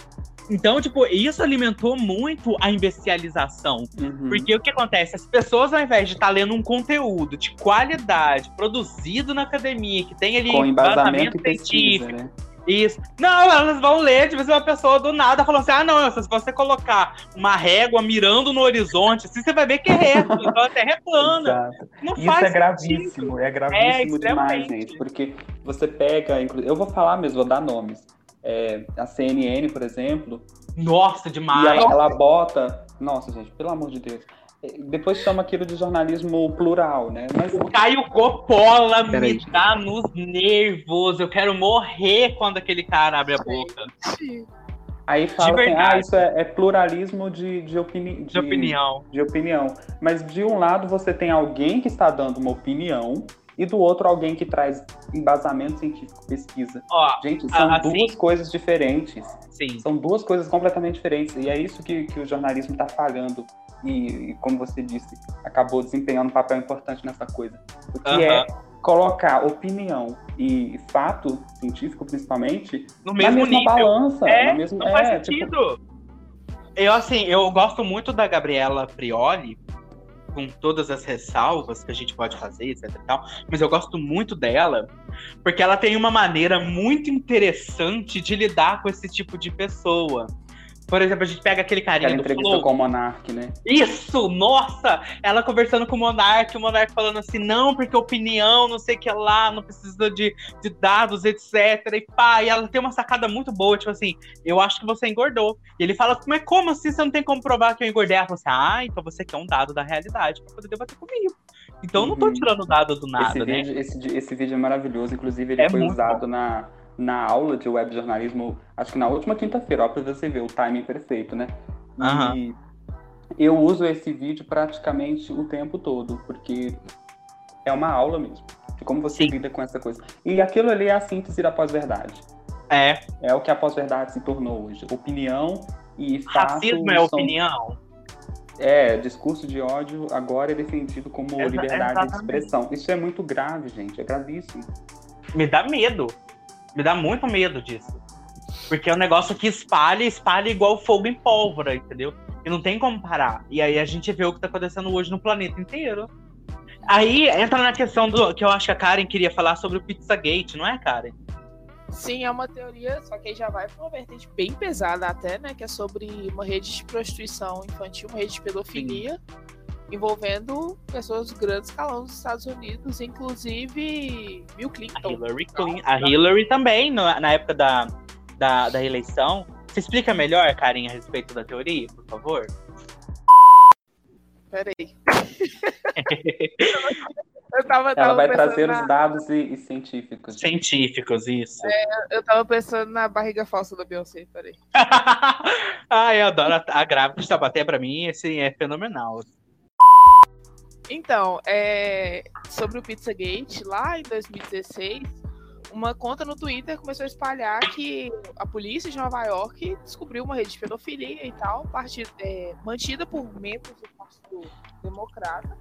Então, tipo, isso alimentou muito a imbecilização. Uhum. Porque o que acontece? As pessoas, ao invés de estar tá lendo um conteúdo de qualidade, produzido na academia, que tem ali Com embasamento, embasamento científico, pesquisa, né? Isso. Não, elas vão ler, de vez uma pessoa do nada falou assim: ah, não, se você colocar uma régua mirando no horizonte, assim, você vai ver que é reto, então a Terra é plana. Isso é gravíssimo, sentido. é gravíssimo é, demais, gente. Porque você pega, eu vou falar mesmo, vou dar nomes. É, a CNN, por exemplo. Nossa, demais! E ela, ela bota. Nossa, gente, pelo amor de Deus depois chama aquilo de jornalismo plural, né? Mas... O Caio Coppola me dá nos nervos. Eu quero morrer quando aquele cara abre a boca. Aí fala assim, ah, isso é, é pluralismo de, de, opini de, de, opinião. de opinião. Mas de um lado você tem alguém que está dando uma opinião e do outro alguém que traz embasamento científico, pesquisa. Ó, Gente, são assim, duas coisas diferentes. Sim. São duas coisas completamente diferentes. E é isso que, que o jornalismo está falhando. E, e, como você disse, acabou desempenhando um papel importante nessa coisa. O que uh -huh. é colocar opinião e fato científico, principalmente, no mesmo na mesma nível. balança. É, mesmo, não é, faz tipo sentido. Tipo... Eu, assim, eu gosto muito da Gabriela Prioli, com todas as ressalvas que a gente pode fazer, etc e tal, mas eu gosto muito dela, porque ela tem uma maneira muito interessante de lidar com esse tipo de pessoa. Por exemplo, a gente pega aquele carinha Aquela entrevista com o Monark, né? Isso! Nossa! Ela conversando com o Monark, o Monark falando assim, não, porque opinião, não sei o que lá, não precisa de, de dados, etc. E pá, e ela tem uma sacada muito boa, tipo assim, eu acho que você engordou. E ele fala, mas como assim você não tem como provar que eu engordei? Ela fala assim, ah, então você quer um dado da realidade pra poder debater comigo. Então eu não tô uhum. tirando dado do nada, esse né? Vídeo, esse, esse vídeo é maravilhoso, inclusive ele é foi usado bom. na na aula de web jornalismo, acho que na última quinta-feira, ó, pra você ver o timing perfeito, né? Uhum. E eu uso esse vídeo praticamente o tempo todo, porque é uma aula mesmo, de como você Sim. lida com essa coisa. E aquilo ali é a síntese da pós-verdade. É. É o que a pós-verdade se tornou hoje. Opinião e fato. Racismo é são... opinião? É, discurso de ódio agora é defendido como Exa liberdade exatamente. de expressão. Isso é muito grave, gente. É gravíssimo. Me dá medo. Me dá muito medo disso. Porque é um negócio que espalha, espalha igual fogo em pólvora, entendeu? E não tem como parar. E aí a gente vê o que tá acontecendo hoje no planeta inteiro. Aí entra na questão do que eu acho que a Karen queria falar sobre o Pizzagate, não é, Karen? Sim, é uma teoria, só que aí já vai para uma vertente bem pesada até, né? Que é sobre uma rede de prostituição infantil, uma rede de pedofilia. Sim envolvendo pessoas de grande escalão dos Estados Unidos, inclusive Bill Clinton. A Hillary, Clinton, a Hillary também, na época da, da, da eleição. Você explica melhor, Karen, a respeito da teoria, por favor? Peraí. eu tava, tava Ela vai trazer na... os dados e, e, científicos. Científicos, isso. É, eu tava pensando na barriga falsa da Beyoncé, peraí. ah, eu adoro a, a grávida de Tabaté, pra mim, assim, é fenomenal. Então, é, sobre o Pizzagate, lá em 2016, uma conta no Twitter começou a espalhar que a polícia de Nova York descobriu uma rede de pedofilia e tal, partida, é, mantida por membros do Partido Democrata.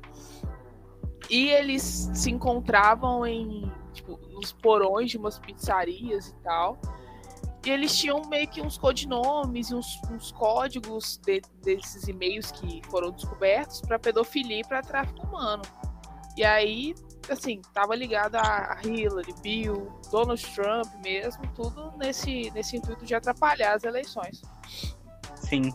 E eles se encontravam em, tipo, nos porões de umas pizzarias e tal. E eles tinham meio que uns codinomes e uns, uns códigos de, desses e-mails que foram descobertos para pedofilia e para tráfico humano. E aí, assim, tava ligado a Hillary, Bill, Donald Trump mesmo, tudo nesse, nesse intuito de atrapalhar as eleições. Sim.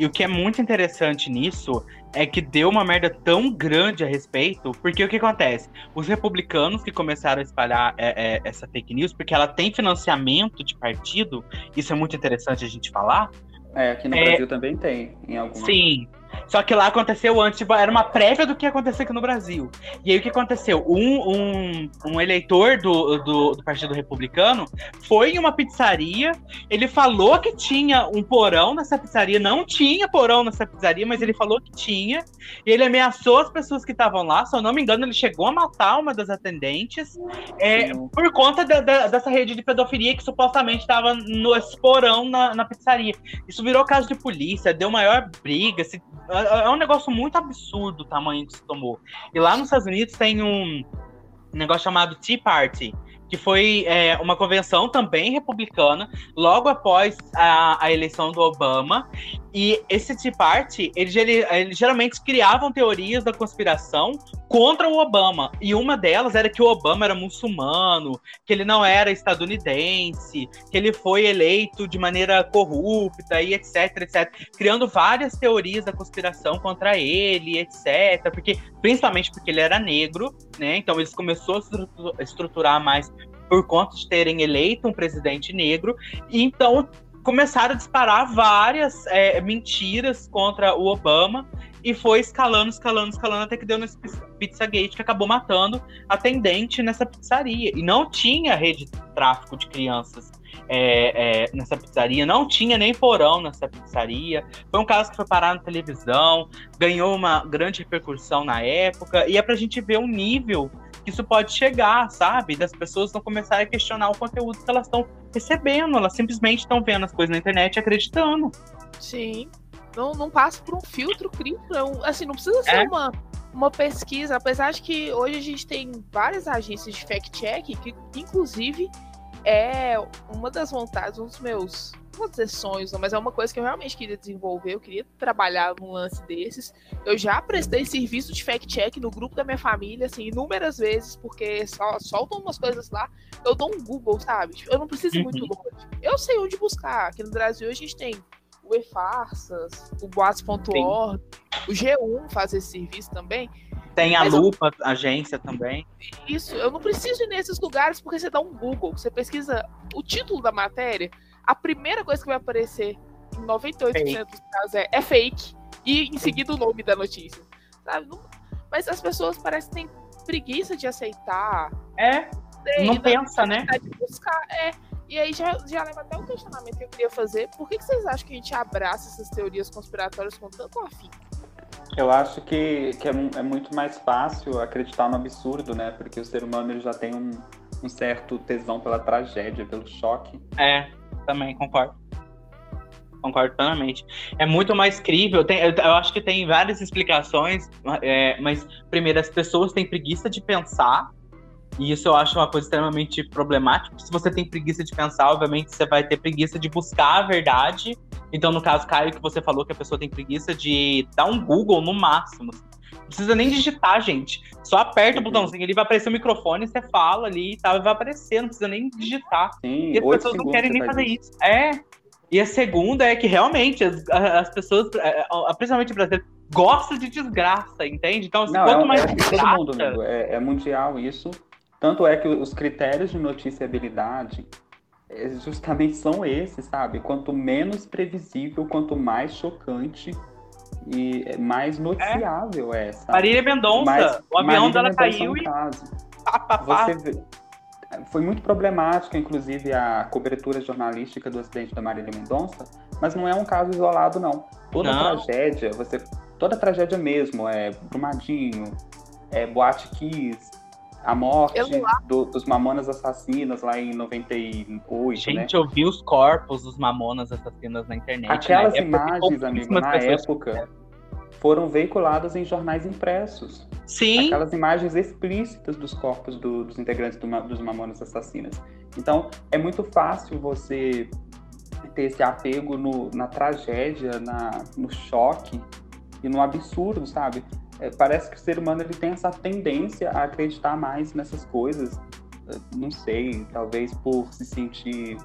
E o que é muito interessante nisso é que deu uma merda tão grande a respeito, porque o que acontece? Os republicanos que começaram a espalhar é, é, essa fake news, porque ela tem financiamento de partido, isso é muito interessante a gente falar. É, aqui no é, Brasil também tem, em algumas. Sim, só que lá aconteceu antes, tipo, era uma prévia do que ia acontecer aqui no Brasil. E aí o que aconteceu? Um, um, um eleitor do, do, do, Partido Republicano foi em uma pizzaria, ele falou que tinha um porão nessa pizzaria, não tinha porão nessa pizzaria, mas ele falou que tinha, e ele ameaçou as pessoas que estavam lá, se eu não me engano, ele chegou a matar uma das atendentes é, por conta de, de, dessa rede de pedofilia que supostamente estava no porão na, na pizzaria. Isso virou caso de polícia, deu maior briga, se é, é um negócio muito absurdo o tamanho que se tomou. E lá nos Estados Unidos tem um negócio chamado Tea Party, que foi é, uma convenção também republicana, logo após a, a eleição do Obama. E esse Tea Party, eles, eles, geralmente criavam teorias da conspiração contra o Obama. E uma delas era que o Obama era muçulmano, que ele não era estadunidense, que ele foi eleito de maneira corrupta e etc, etc. Criando várias teorias da conspiração contra ele, etc. Porque, principalmente porque ele era negro, né? Então eles começaram a estruturar mais por conta de terem eleito um presidente negro. E então começaram a disparar várias é, mentiras contra o Obama e foi escalando, escalando, escalando, até que deu nesse Pizzagate, que acabou matando a atendente nessa pizzaria. E não tinha rede de tráfico de crianças é, é, nessa pizzaria, não tinha nem porão nessa pizzaria. Foi um caso que foi parar na televisão, ganhou uma grande repercussão na época, e é pra gente ver o nível que isso pode chegar, sabe? Das pessoas não começarem a questionar o conteúdo que elas estão recebendo, elas simplesmente estão vendo as coisas na internet acreditando. Sim. Não, não passa por um filtro crítico. Assim, não precisa ser é. uma, uma pesquisa, apesar de que hoje a gente tem várias agências de fact-check que, inclusive, é uma das vontades, um dos meus, não vou dizer sonhos, mas é uma coisa que eu realmente queria desenvolver, eu queria trabalhar num lance desses. Eu já prestei serviço de fact-check no grupo da minha família, assim, inúmeras vezes, porque só soltam umas coisas lá, eu dou um Google, sabe? Eu não preciso ir uhum. muito longe. Eu sei onde buscar. Aqui no Brasil a gente tem o E-Farsas, o Boatos.org, o G1 faz esse serviço também. Tem a Lupa, eu... agência também. Isso, eu não preciso ir nesses lugares porque você dá um Google, você pesquisa o título da matéria, a primeira coisa que vai aparecer em 98% fake. dos casos é, é, fake e em seguida o nome da notícia. Sabe? Não... Mas as pessoas parecem que têm preguiça de aceitar. É. não pensa, né? De buscar. É. E aí já, já leva até o questionamento que eu queria fazer. Por que, que vocês acham que a gente abraça essas teorias conspiratórias com tanto afinco? Eu acho que, que é, é, muito mais fácil acreditar no absurdo, né? Porque o ser humano ele já tem um, um certo tesão pela tragédia, pelo choque. É, também concordo. Concordo plenamente. É muito mais crível. Tem, eu, eu acho que tem várias explicações, é, mas primeiro as pessoas têm preguiça de pensar e isso eu acho uma coisa extremamente problemática. Se você tem preguiça de pensar, obviamente você vai ter preguiça de buscar a verdade. Então, no caso, Caio, que você falou que a pessoa tem preguiça de dar um Google no máximo. Não precisa nem digitar, gente. Só aperta uhum. o botãozinho ali, vai aparecer o microfone, você fala ali e tal, e vai aparecer, não precisa nem digitar. Sim, e as pessoas não querem nem fazer isso. É. E a segunda é que realmente as, as pessoas, é, é, principalmente brasileiros, gostam de desgraça, entende? Então, não, quanto é, mais é, desgraça... todo mundo, amigo. É, é mundial isso. Tanto é que os critérios de noticiabilidade é, justamente são esses, sabe? Quanto menos previsível, quanto mais chocante e é mais noticiável é, sabe? Marília Mendonça, mais, o avião Marília dela caiu e... Você vê, foi muito problemática, inclusive, a cobertura jornalística do acidente da Marília Mendonça, mas não é um caso isolado, não. Toda não. tragédia, você, toda tragédia mesmo, é Brumadinho, é Boate Kiss, a morte do, dos Mamonas Assassinas lá em 98. Gente, né? eu vi os corpos dos Mamonas Assassinas na internet. Aquelas né? imagens, amigo, na época, foram veiculadas em jornais impressos. Sim. Aquelas imagens explícitas dos corpos do, dos integrantes do, dos Mamonas Assassinas. Então, é muito fácil você ter esse apego no, na tragédia, na, no choque e no absurdo, sabe? É, parece que o ser humano ele tem essa tendência a acreditar mais nessas coisas. Não sei, talvez por se sentir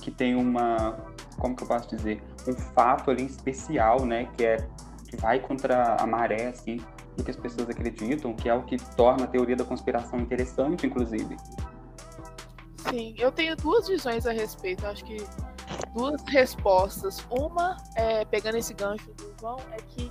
que tem uma, como que eu posso dizer, um fato ali especial, né, que é que vai contra a maré, assim, do que as pessoas acreditam, que é o que torna a teoria da conspiração interessante, inclusive. Sim, eu tenho duas visões a respeito. Eu acho que duas respostas. Uma, é, pegando esse gancho do João, é que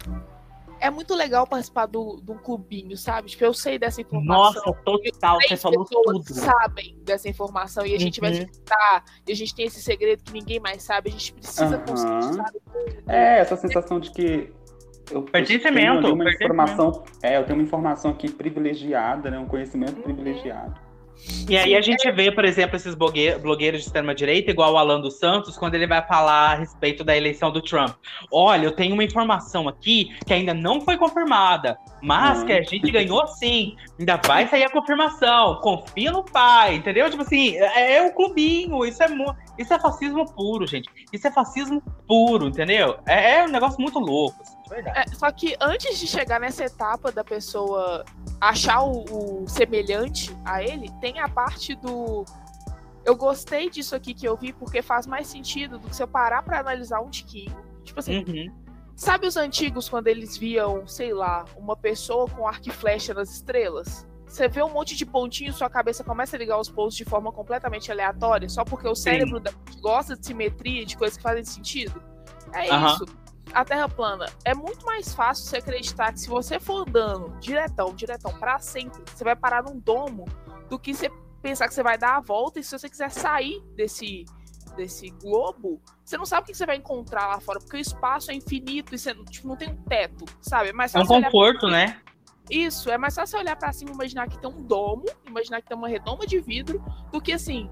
é muito legal participar do, de um clubinho, sabe? Tipo, eu sei dessa informação. Nossa, total, você falou tudo. sabem dessa informação e a gente uhum. vai escutar, e a gente tem esse segredo que ninguém mais sabe, a gente precisa uhum. conseguir, sabe? É, essa sensação de que eu, pertencimento, tenho uma informação, é, eu tenho uma informação aqui privilegiada, né, um conhecimento uhum. privilegiado. E aí a gente vê, por exemplo, esses blogueiros de extrema-direita, igual o Alan dos Santos, quando ele vai falar a respeito da eleição do Trump. Olha, eu tenho uma informação aqui que ainda não foi confirmada, mas que a gente ganhou sim. Ainda vai sair a confirmação. Confia no pai, entendeu? Tipo assim, é, é o clubinho. Isso é, isso é fascismo puro, gente. Isso é fascismo puro, entendeu? É, é um negócio muito louco. Assim. É, só que antes de chegar nessa etapa da pessoa achar o, o, semelhante a ele, tem a parte do. Eu gostei disso aqui que eu vi porque faz mais sentido do que se eu parar para analisar um tiquinho. Tipo assim. Uhum. Sabe os antigos quando eles viam, sei lá, uma pessoa com arco e flecha nas estrelas? Você vê um monte de pontinhos, sua cabeça começa a ligar os pontos de forma completamente aleatória, só porque o cérebro gosta de simetria, de coisas que fazem sentido? É uhum. isso a Terra plana, é muito mais fácil você acreditar que se você for andando diretão, diretão, para sempre, você vai parar num domo, do que você pensar que você vai dar a volta e se você quiser sair desse, desse globo, você não sabe o que você vai encontrar lá fora, porque o espaço é infinito e você tipo, não tem um teto, sabe? É, mais é um conforto, né? Isso, é mais fácil olhar para cima e imaginar que tem um domo, imaginar que tem uma redoma de vidro, do que assim,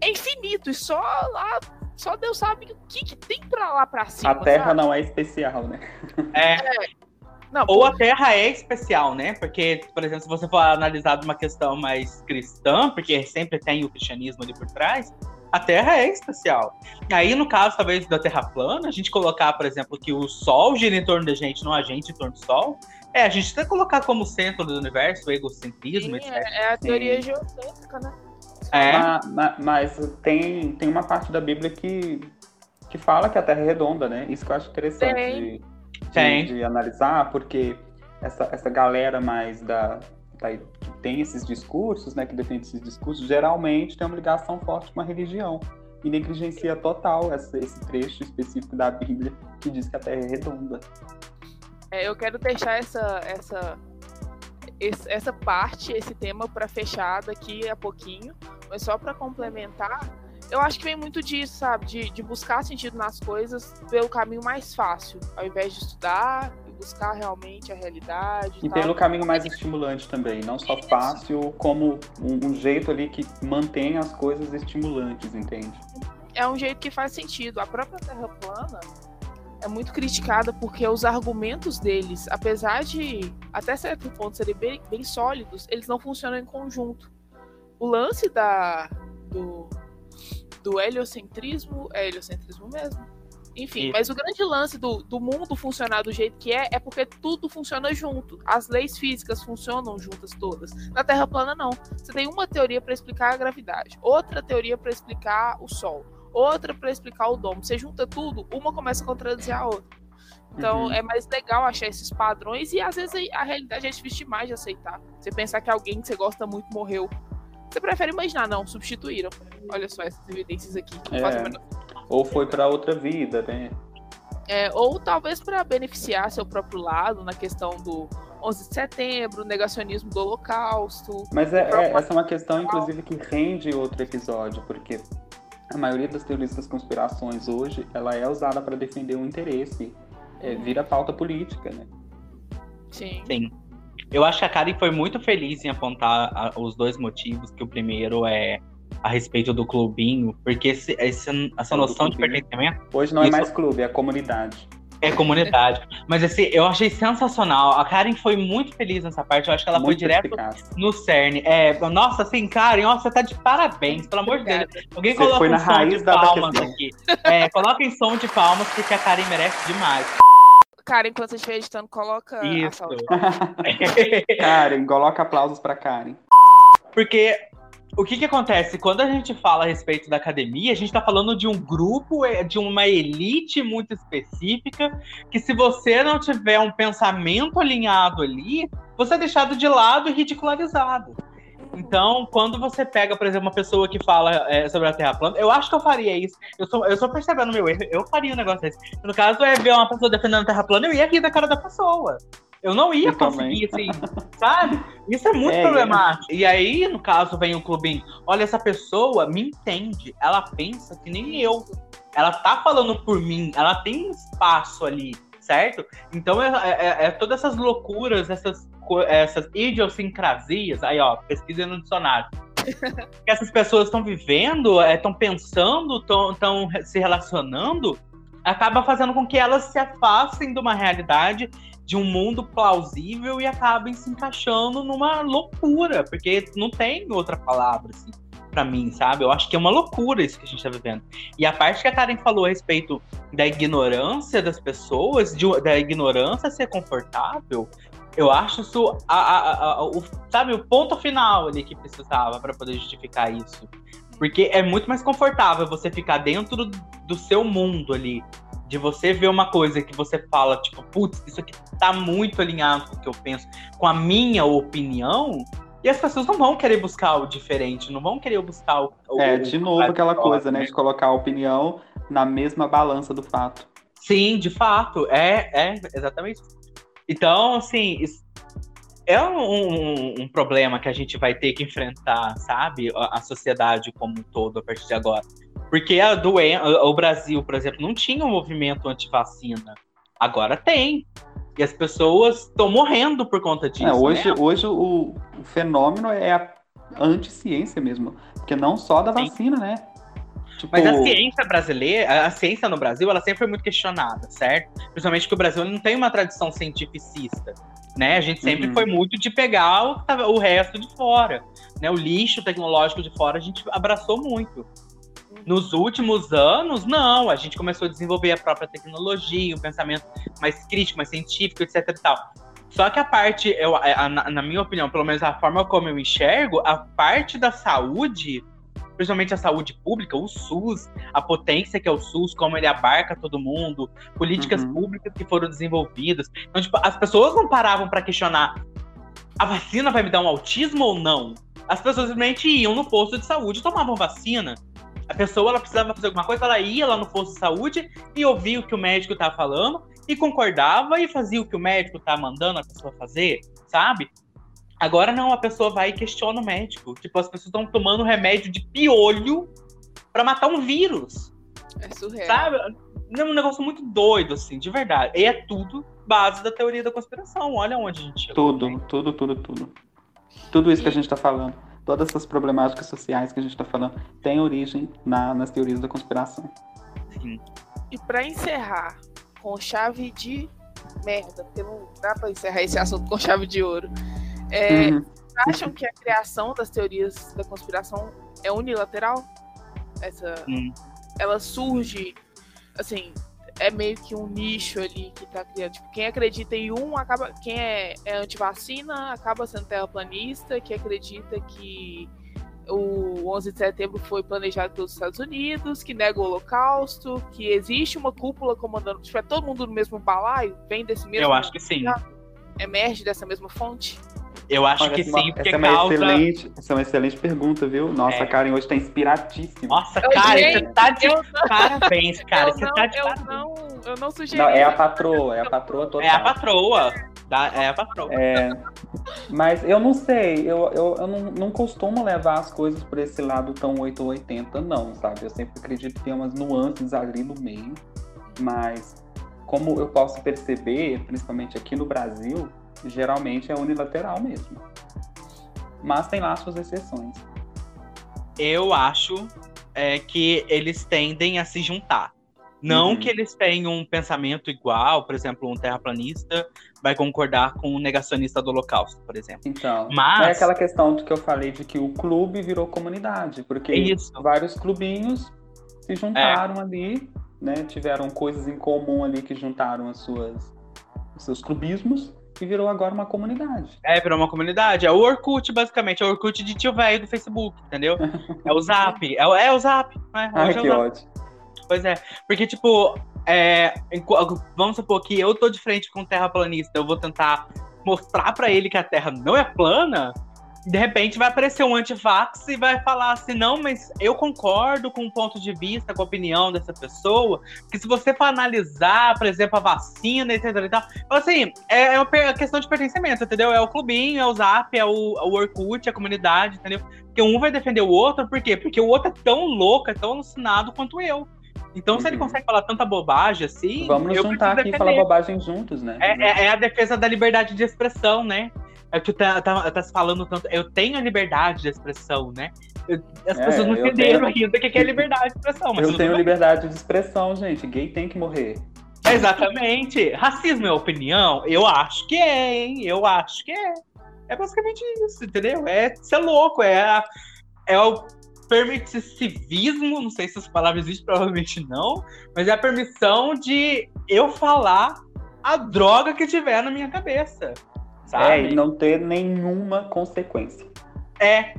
é infinito e só lá só Deus sabe o que, que tem pra lá pra cima. A Terra sabe? não é especial, né? É. é. Não, Ou a Terra é especial, né? Porque, por exemplo, se você for analisar de uma questão mais cristã, porque sempre tem o cristianismo ali por trás, a Terra é especial. Aí, no caso, talvez, da Terra plana, a gente colocar, por exemplo, que o Sol gira em torno da gente, não a gente em torno do Sol, é, a gente até colocar como centro do universo o egocentrismo, Sim, etc. É, é a teoria Sim. geocêntrica, né? É. Mas, mas, tem, tem uma parte da Bíblia que, que fala que a Terra é redonda, né? Isso que eu acho interessante de, de, de, analisar, porque essa, essa galera mais da, da, que tem esses discursos, né? Que defende esses discursos, geralmente tem uma ligação forte com a religião. E negligencia total esse, esse trecho específico da Bíblia que diz que a Terra é redonda. É, eu quero deixar essa, essa esse, essa parte, esse tema para fechar daqui a pouquinho, mas só para complementar, eu acho que vem muito disso, sabe? De, de buscar sentido nas coisas pelo caminho mais fácil, ao invés de estudar e buscar realmente a realidade. E, pelo caminho mais estimulante também, não só fácil, como um, um jeito ali que mantém as coisas estimulantes, entende? É um jeito que faz sentido. A própria Terra plana, é muito criticada porque os argumentos deles, apesar de até certo ponto serem bem, bem sólidos, eles não funcionam em conjunto. O lance da do, do heliocentrismo é heliocentrismo mesmo. Enfim, Isso. mas o grande lance do, do mundo funcionar do jeito que é é porque tudo funciona junto. As leis físicas funcionam juntas todas. Na Terra plana, não. Você tem uma teoria para explicar a gravidade, outra teoria para explicar o Sol outra para explicar o domo. Você junta tudo, uma começa a contradizer a outra. Então uhum. é mais legal achar esses padrões e às vezes a realidade é difícil demais de aceitar. Você pensar que alguém que você gosta muito morreu. Você prefere imaginar, não, substituíram. Olha só essas evidências aqui. É. Ou foi para outra vida, né? É, ou talvez para beneficiar seu próprio lado na questão do 11 de setembro, negacionismo do Holocausto. Mas é, é essa é uma questão, inclusive, que rende outro episódio, porque a maioria das teorias das conspirações hoje, ela é usada para defender um interesse, é, vira pauta política, né? Sim. Sim. Eu acho que a Karen foi muito feliz em apontar a, os dois motivos, que o primeiro é a respeito do clubinho, porque esse, esse, essa noção de pertencimento... Hoje não é mais clube, é comunidade. É comunidade. Mas assim, eu achei sensacional. A Karen foi muito feliz nessa parte. Eu acho que ela muito foi direto eficaz. no cerne. É, nossa, assim, Karen, ó, você tá de parabéns, pelo amor de Deus. Alguém você coloca um som de palmas aqui. É, coloca em som de palmas, porque a Karen merece demais. Karen, enquanto você estiver editando, coloca Isso. Karen, coloca aplausos pra Karen. Porque o que que acontece? Quando a gente fala a respeito da academia, a gente está falando de um grupo, é, de uma elite muito específica, que se você não tiver um pensamento alinhado ali, você é deixado de lado e ridicularizado. Então, quando você pega, por exemplo, uma pessoa que fala é, sobre a Terra plana, eu acho que eu faria isso. Eu sou, eu sou percebendo meu erro, eu faria um negócio desse. No caso, é ver uma pessoa defendendo a Terra plana, eu ia rir da cara da pessoa. Eu não ia eu conseguir, também. assim, sabe? Isso é muito é, problemático. É. E aí, no caso, vem o clubinho. Olha, essa pessoa me entende. Ela pensa que nem eu. Ela tá falando por mim. Ela tem espaço ali, certo? Então, é, é, é todas essas loucuras, essas, essas idiosincrasias. Aí, ó, pesquisa no dicionário. que essas pessoas estão vivendo, estão é, pensando, estão se relacionando, acaba fazendo com que elas se afastem de uma realidade de um mundo plausível e acabem se encaixando numa loucura, porque não tem outra palavra, assim, pra mim, sabe? Eu acho que é uma loucura isso que a gente tá vivendo. E a parte que a Karen falou a respeito da ignorância das pessoas, de, da ignorância ser confortável, eu acho isso, a, a, a, o, sabe, o ponto final ali que precisava para poder justificar isso. Porque é muito mais confortável você ficar dentro do seu mundo ali, de você ver uma coisa que você fala, tipo, putz, isso aqui tá muito alinhado com o que eu penso, com a minha opinião, e as pessoas não vão querer buscar o diferente, não vão querer buscar o. o é, de novo aquela coisa, né? De colocar a opinião na mesma balança do fato. Sim, de fato. É, é, exatamente. Então, assim, é um, um, um, problema que a gente vai ter que enfrentar, sabe? A, a sociedade como um todo a partir de agora. Porque a doen o Brasil, por exemplo, não tinha um movimento anti-vacina. Agora tem. E as pessoas estão morrendo por conta disso. É, hoje né? hoje o, o, fenômeno é a anti-ciência mesmo. Porque não só da vacina, Sim. né? Tipo... Mas a ciência brasileira, a ciência no Brasil, ela sempre foi muito questionada, certo? Principalmente que o Brasil não tem uma tradição cientificista, né? A gente sempre uhum. foi muito de pegar o, o resto de fora, né? O lixo tecnológico de fora a gente abraçou muito. Nos últimos anos, não, a gente começou a desenvolver a própria tecnologia, um pensamento mais crítico, mais científico, etc e tal. Só que a parte, eu, a, a, na minha opinião, pelo menos a forma como eu enxergo, a parte da saúde principalmente a saúde pública, o SUS, a potência que é o SUS, como ele abarca todo mundo, políticas uhum. públicas que foram desenvolvidas. Então, tipo, as pessoas não paravam para questionar: a vacina vai me dar um autismo ou não? As pessoas simplesmente iam no posto de saúde e tomavam vacina. A pessoa ela precisava fazer alguma coisa, ela ia lá no posto de saúde e ouvia o que o médico estava falando e concordava e fazia o que o médico estava mandando a pessoa fazer, sabe? Agora não, a pessoa vai e questiona o médico. Tipo, as pessoas estão tomando remédio de piolho para matar um vírus. É surreal. Sabe? É um negócio muito doido, assim, de verdade. E é tudo base da teoria da conspiração. Olha onde a gente chegou. Tudo, né? tudo, tudo, tudo. Tudo isso e... que a gente está falando. Todas essas problemáticas sociais que a gente está falando tem origem na, nas teorias da conspiração. Sim. E para encerrar com chave de merda, porque não dá para encerrar esse assunto com chave de ouro. É, uhum. Acham que a criação das teorias da conspiração é unilateral? Essa, uhum. Ela surge, assim, é meio que um nicho ali que tá criando. Tipo, quem acredita em um acaba. Quem é, é antivacina acaba sendo terraplanista, que acredita que o 11 de setembro foi planejado pelos Estados Unidos, que nega o Holocausto, que existe uma cúpula comandando. Tipo, é todo mundo no mesmo balaio? Vem desse mesmo. Eu acho que sim. Emerge dessa mesma fonte? Eu acho Olha, que sim, porque essa é uma causa... Excelente, essa é uma excelente pergunta, viu? Nossa, é. Karen hoje tá inspiratíssima. Nossa, Karen, você tá de eu... parabéns, cara. Você não, tá de eu não, eu não sugeri. Não, é a patroa, é a patroa total. É a patroa. É a patroa. É, mas eu não sei, eu, eu, eu não, não costumo levar as coisas por esse lado tão 880, não, sabe? Eu sempre acredito que tem umas nuances ali no meio, mas como eu posso perceber, principalmente aqui no Brasil, geralmente é unilateral mesmo. Mas tem lá suas exceções. Eu acho é, que eles tendem a se juntar. Não uhum. que eles tenham um pensamento igual, por exemplo, um terraplanista vai concordar com um negacionista do Holocausto, por exemplo. Então, mas é aquela questão que eu falei de que o clube virou comunidade, porque Isso. vários clubinhos se juntaram é. ali, né? Tiveram coisas em comum ali que juntaram as suas os seus clubismos que virou agora uma comunidade. É, virou uma comunidade. É o Orkut, basicamente. É o Orkut de tio velho do Facebook, entendeu? É o Zap. É, o, é o Zap. Né? Ai, é que ótimo. Pois é. Porque, tipo, é, vamos supor que eu tô de frente com um terraplanista. Eu vou tentar mostrar para ele que a Terra não é plana de repente vai aparecer um antivax e vai falar assim, não, mas eu concordo com o ponto de vista, com a opinião dessa pessoa, que se você for analisar, por exemplo, a vacina, etc e tal, assim, é, é uma questão de pertencimento, entendeu? É o clubinho, é o zap, é o, é o Orkut, é a comunidade, entendeu? Porque um vai defender o outro, por quê? Porque o outro é tão louco, é tão alucinado quanto eu. Então, uhum. se ele uhum. consegue falar tanta bobagem assim. Vamos nos juntar aqui e falar bobagem juntos, né? É, é, é, a defesa da liberdade de expressão, né? É que tá, tá, tá se falando tanto. Eu tenho a liberdade de expressão, né? Eu, as é, pessoas não entenderam tenho... ainda o que é liberdade de expressão. eu tenho liberdade de expressão, gente. Gay tem que morrer. Exatamente. Racismo é opinião? Eu acho que é, hein? Eu acho que é. É basicamente isso, entendeu? É ser louco, é, a, é o permissivismo, não sei se essa palavra existe, provavelmente não, mas é a permissão de eu falar a droga que tiver na minha cabeça. Sabe? É, e não ter nenhuma consequência. É.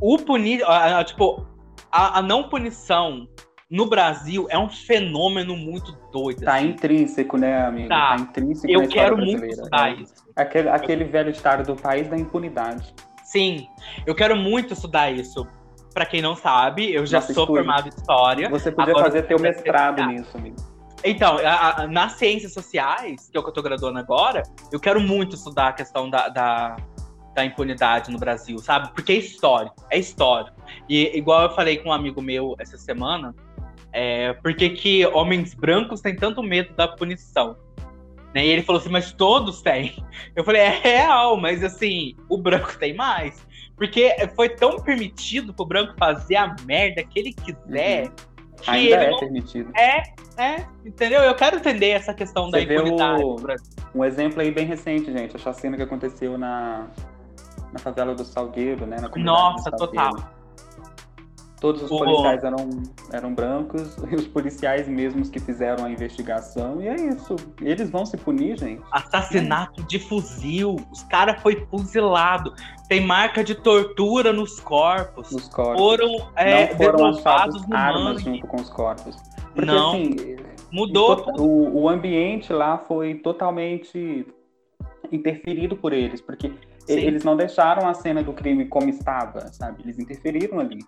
O punir. Tipo, a, a, não punição no Brasil é um fenômeno muito doido. Tá assim. intrínseco, né, amigo? Tá, tá intrínseco Eu quero muito estudar é. isso. Aquele, aquele velho estado do país da impunidade. Sim, eu quero muito estudar isso. Para quem não sabe, eu já Nossa, sou formado em história. Você podia fazer teu mestrado nisso, amigo. Então, a, a, nas ciências sociais, que é o que eu tô graduando agora, eu quero muito estudar a questão da, da, da impunidade no Brasil, sabe? Porque é histórico, é histórico. E igual eu falei com um amigo meu essa semana, é, por que, homens brancos têm tanto medo da punição? Né? E ele falou assim, mas todos têm. Eu falei, é real, mas assim, o branco tem mais. Porque foi tão permitido pro branco fazer a merda que ele quiser. Uhum. Que Ainda é permitido. É, é, entendeu? Eu quero entender essa questão Você da impunidade. O... Um exemplo aí bem recente, gente, a chacina que aconteceu na, na favela do Salgueiro, né? Nossa, total. Todos os policiais eram, eram brancos e os policiais mesmos que fizeram a investigação. E é isso. Eles vão se punir, gente. Assassinato de fuzil. Os caras foi fuzilado. Tem marca de tortura nos corpos. Nos corpos. Foram, é, Não foram achados armas mangue. junto com os corpos. Porque Não. assim. Mudou. O, o ambiente lá foi totalmente interferido por eles. Porque Sim. eles não deixaram a cena do crime como estava, sabe? Eles interferiram ali.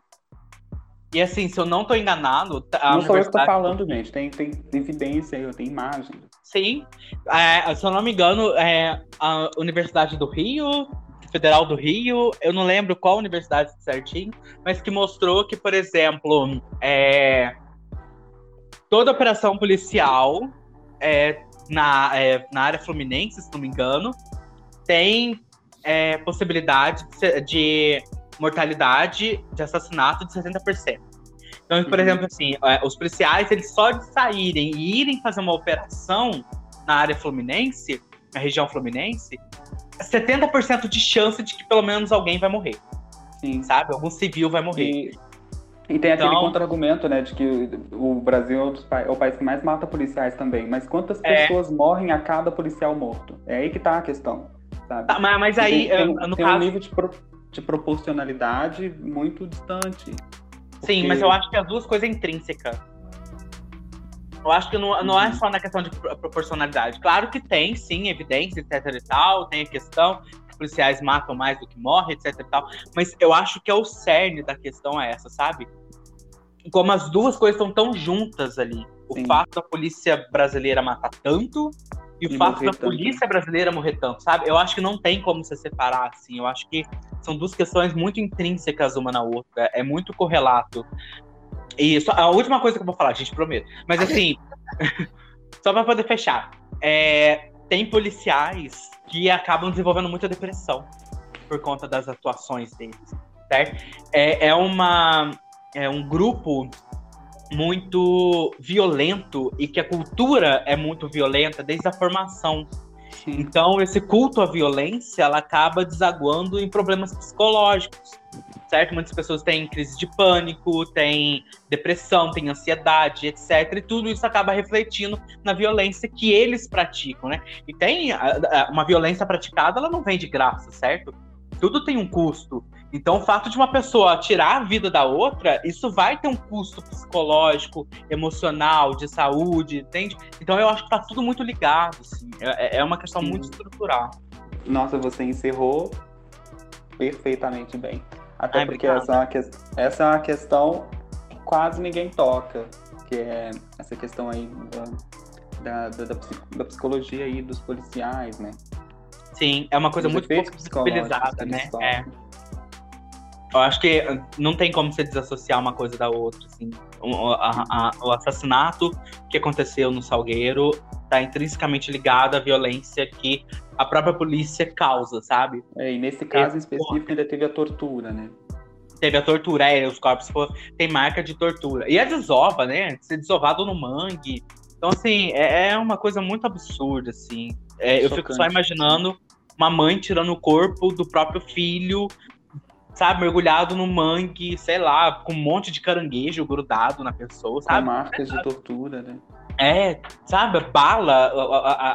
E assim, se eu não tô enganado. não sou eu que tô falando, gente. Tem, tem evidência aí, tem imagem. Sim. É, se eu não me engano, é a Universidade do Rio, Federal do Rio, eu não lembro qual universidade certinho, mas que mostrou que, por exemplo, é, toda operação policial é, na, é, na área fluminense, se não me engano, tem é, possibilidade de, de mortalidade de assassinato de 60%. Então, por uhum. exemplo, assim, é, os policiais, eles só de saírem e irem fazer uma operação na área fluminense, na região fluminense, 70% de chance de que pelo menos alguém vai morrer. Sim. Sabe? Algum civil vai morrer. E, e tem então, aquele contra-argumento, né, de que o Brasil é, é o país que mais mata policiais também. Mas quantas é... pessoas morrem a cada policial morto? É aí que tá a questão. Sabe? Tá, mas, mas aí, tem, no tem caso... um nível de, pro, de proporcionalidade muito distante. Porque... Sim, mas eu acho que as duas coisas é intrínseca. Eu acho que não, não é uhum. só na questão de proporcionalidade. Claro que tem, sim, evidência, etc e tal, tem a questão que policiais matam mais do que morrem, etc e tal, mas eu acho que é o cerne da questão é essa, sabe? Como as duas coisas estão tão juntas ali. O sim. fato da polícia brasileira matar tanto e o fato da tanto. polícia brasileira morrer tanto, sabe? Eu acho que não tem como se separar, assim. Eu acho que são duas questões muito intrínsecas uma na outra. É muito correlato. E só, a última coisa que eu vou falar, gente, prometo. Mas assim, só para poder fechar. É, tem policiais que acabam desenvolvendo muita depressão por conta das atuações deles, certo? É, é, uma, é um grupo muito violento e que a cultura é muito violenta desde a formação. Então, esse culto à violência, ela acaba desaguando em problemas psicológicos, certo? Muitas pessoas têm crise de pânico, têm depressão, têm ansiedade, etc. E tudo isso acaba refletindo na violência que eles praticam, né? E tem uma violência praticada, ela não vem de graça, certo? Tudo tem um custo. Então, o fato de uma pessoa tirar a vida da outra, isso vai ter um custo psicológico, emocional, de saúde, entende? Então, eu acho que tá tudo muito ligado, assim. É, é uma questão Sim. muito estrutural. Nossa, você encerrou perfeitamente bem. Até Ai, porque essa é, uma que... essa é uma questão que quase ninguém toca, que é essa questão aí da, da, da, da psicologia aí dos policiais, né? Sim, é uma coisa muito pouco visibilizada, né? É. Eu acho que não tem como você desassociar uma coisa da outra, assim. O, a, a, o assassinato que aconteceu no Salgueiro está intrinsecamente ligado à violência que a própria polícia causa, sabe? É, e nesse caso específico ainda teve a tortura, né? Teve a tortura, é, os corpos tem marca de tortura. E a desova, né? Ser desovado no mangue. Então, assim, é, é uma coisa muito absurda, assim. É, eu fico só imaginando uma mãe tirando o corpo do próprio filho sabe, mergulhado no mangue, sei lá, com um monte de caranguejo grudado na pessoa, sabe? Com marcas de tortura, né? É, sabe, bala,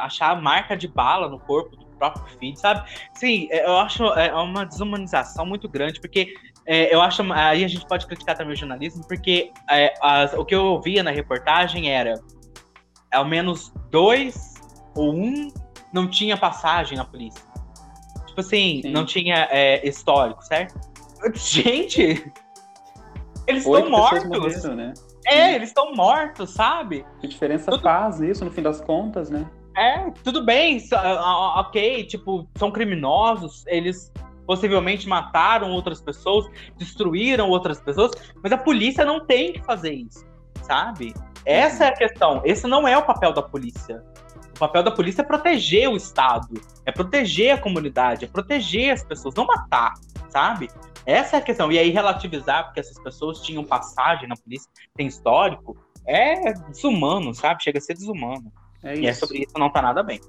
achar a marca de bala no corpo do próprio filho, sabe? Sim, é, eu acho é uma desumanização muito grande, porque é, eu acho, aí a gente pode criticar também o jornalismo, porque é, as, o que eu ouvia na reportagem era ao menos dois ou um não tinha passagem na polícia. Tipo assim, Sim. não tinha é, histórico, certo? Gente! Eles estão mortos! Morreram, né? É, eles estão mortos, sabe? Que diferença tudo... faz isso, no fim das contas, né? É, tudo bem, ok, tipo, são criminosos, eles possivelmente mataram outras pessoas, destruíram outras pessoas, mas a polícia não tem que fazer isso, sabe? Essa é a questão. Esse não é o papel da polícia. O papel da polícia é proteger o Estado, é proteger a comunidade, é proteger as pessoas, não matar, sabe? Essa é a questão. E aí, relativizar, porque essas pessoas tinham passagem na polícia, tem histórico, é desumano, sabe? Chega a ser desumano. É e é sobre isso não tá nada bem.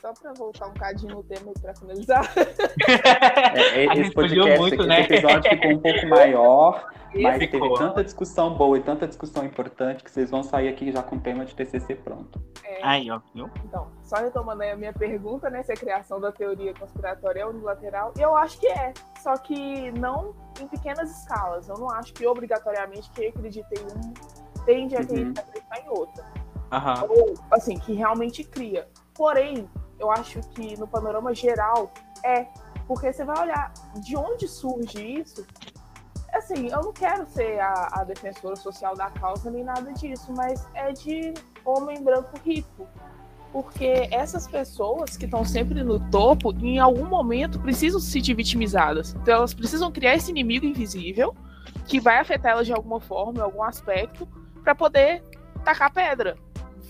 Só para voltar um cadinho no tema para finalizar. É, esse podcast, muito, né? esse episódio ficou um pouco maior, mas ficou. teve tanta discussão boa e tanta discussão importante que vocês vão sair aqui já com o tema de TCC pronto. É, aí, ó, viu? Então, só retomando aí a minha pergunta, né, se a criação da teoria conspiratória é unilateral, eu acho que é, só que não em pequenas escalas. Eu não acho que obrigatoriamente quem acredita em um tende a acreditar uhum. em outra. Uhum. Ou, assim, que realmente cria. Porém, eu acho que no panorama geral é. Porque você vai olhar de onde surge isso. Assim, eu não quero ser a, a defensora social da causa nem nada disso, mas é de homem branco rico. Porque essas pessoas que estão sempre no topo, em algum momento precisam se sentir vitimizadas. Então elas precisam criar esse inimigo invisível que vai afetar elas de alguma forma, em algum aspecto, para poder tacar pedra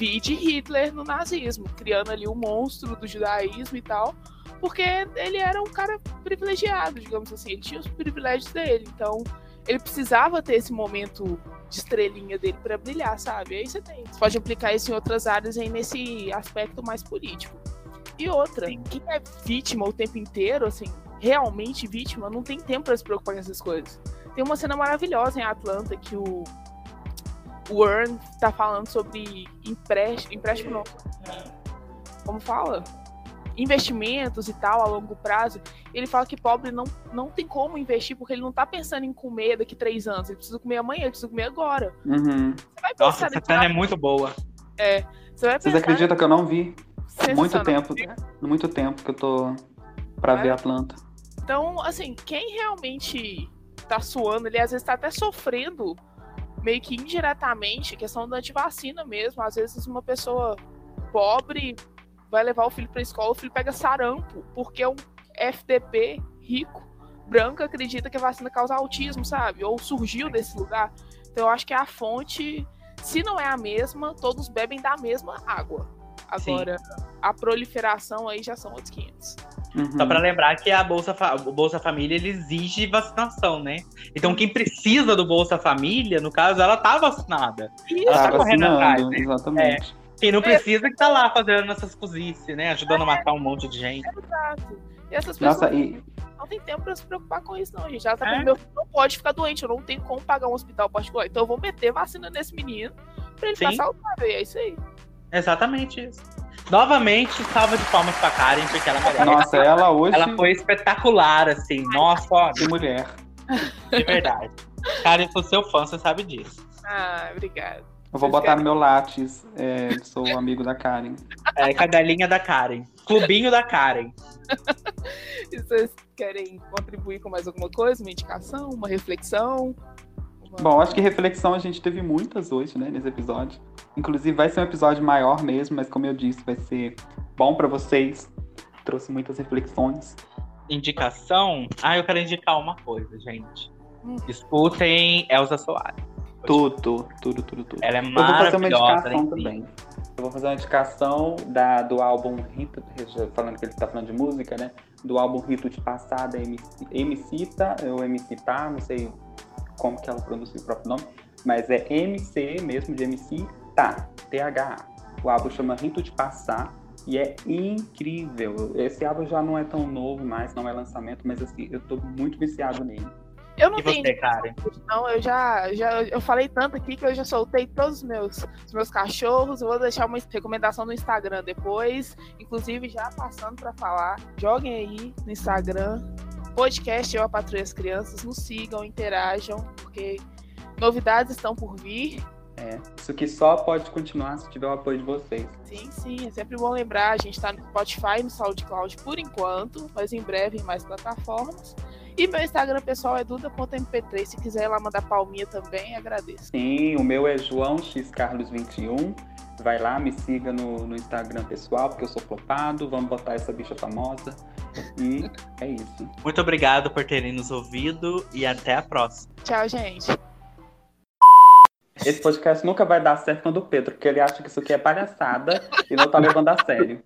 de Hitler no nazismo, criando ali o um monstro do judaísmo e tal, porque ele era um cara privilegiado, digamos assim, ele tinha os privilégios dele, então ele precisava ter esse momento de estrelinha dele para brilhar, sabe? Aí você tem. Você pode aplicar isso em outras áreas aí nesse aspecto mais político. E outra, Sim. quem é vítima o tempo inteiro, assim, realmente vítima, não tem tempo para se preocupar com essas coisas. Tem uma cena maravilhosa em Atlanta que o o Earn tá falando sobre empréstimo, empréstimo não, como fala? Investimentos e tal a longo prazo. Ele fala que pobre não, não tem como investir porque ele não tá pensando em comer daqui três anos. Ele precisa comer amanhã, ele precisa comer agora. Uhum. Nossa, essa cena é muito boa. É. Você vai Vocês acreditam que eu não vi? Muito tempo. Muito tempo que eu tô pra é. ver a planta. Então, assim, quem realmente tá suando, ele às vezes tá até sofrendo meio que indiretamente, questão da antivacina mesmo. Às vezes uma pessoa pobre vai levar o filho para escola, o filho pega sarampo, porque um FDP rico, branco, acredita que a vacina causa autismo, sabe? Ou surgiu desse lugar. Então eu acho que a fonte, se não é a mesma, todos bebem da mesma água. Agora, Sim. a proliferação aí já são outros 500. Uhum. Só para lembrar que a Bolsa, o Bolsa Família ele exige vacinação, né? Então quem precisa do Bolsa Família, no caso, ela tá vacinada. Isso. Ela tá, tá correndo atrás, né? Exatamente. É. Quem não precisa que tá lá fazendo essas cozices, né? Ajudando é. a matar um monte de gente. Exato. E essas pessoas Nossa, e... não tem tempo pra se preocupar com isso, não, gente. Ela tá é. meu filho não pode ficar doente, eu não tenho como pagar um hospital particular. Então eu vou meter vacina nesse menino pra ele Sim. ficar saudável. E é isso aí. Exatamente isso. Novamente, salva de palmas pra Karen, porque ela merece. Nossa, ela hoje. Ela foi espetacular, assim. Nossa, ó. Que mulher. De verdade. Karen, sou seu fã, você sabe disso. Ah, obrigada. Eu vou botar no meu Lattes. É, sou amigo da Karen. É, cadelinha da Karen. Clubinho da Karen. e vocês querem contribuir com mais alguma coisa? Uma indicação? Uma reflexão? Bom, acho que reflexão a gente teve muitas hoje, né, nesse episódio. Inclusive vai ser um episódio maior mesmo, mas como eu disse, vai ser bom para vocês. Trouxe muitas reflexões. Indicação? Ah, eu quero indicar uma coisa, gente. Hum. Escutem Elza Soares. Tudo, tudo, tudo, tudo. Ela é maravilhosa. Eu vou fazer uma indicação também. Eu vou fazer uma indicação da, do álbum Rito, falando que ele está falando de música, né? Do álbum Rito de Passada, MC, MCita, ou MC Tá, não sei como que ela pronuncia o próprio nome, mas é MC mesmo, de MC Tá, THA. O álbum chama Rito de Passar e é incrível. Esse álbum já não é tão novo mais, não é lançamento, mas assim, eu tô muito viciado nele. Eu não e tenho você, cara? Não, eu já, já eu falei tanto aqui que eu já soltei todos os meus, os meus cachorros. Eu vou deixar uma recomendação no Instagram depois. Inclusive, já passando para falar, joguem aí no Instagram. Podcast Eu a Patrulha as Crianças. Nos sigam, interajam, porque novidades estão por vir. É, isso que só pode continuar se tiver o apoio de vocês. Sim, sim, é sempre bom lembrar, a gente está no Spotify e no SoundCloud por enquanto, mas em breve em mais plataformas. E meu Instagram pessoal é duda.mp3. Se quiser ir lá mandar palminha também, agradeço. Sim, o meu é João X Carlos 21. Vai lá, me siga no, no Instagram pessoal, porque eu sou flopado. Vamos botar essa bicha famosa. E é isso. Muito obrigado por terem nos ouvido e até a próxima. Tchau, gente. Esse podcast nunca vai dar certo quando o Pedro, porque ele acha que isso aqui é palhaçada e não tá levando a sério.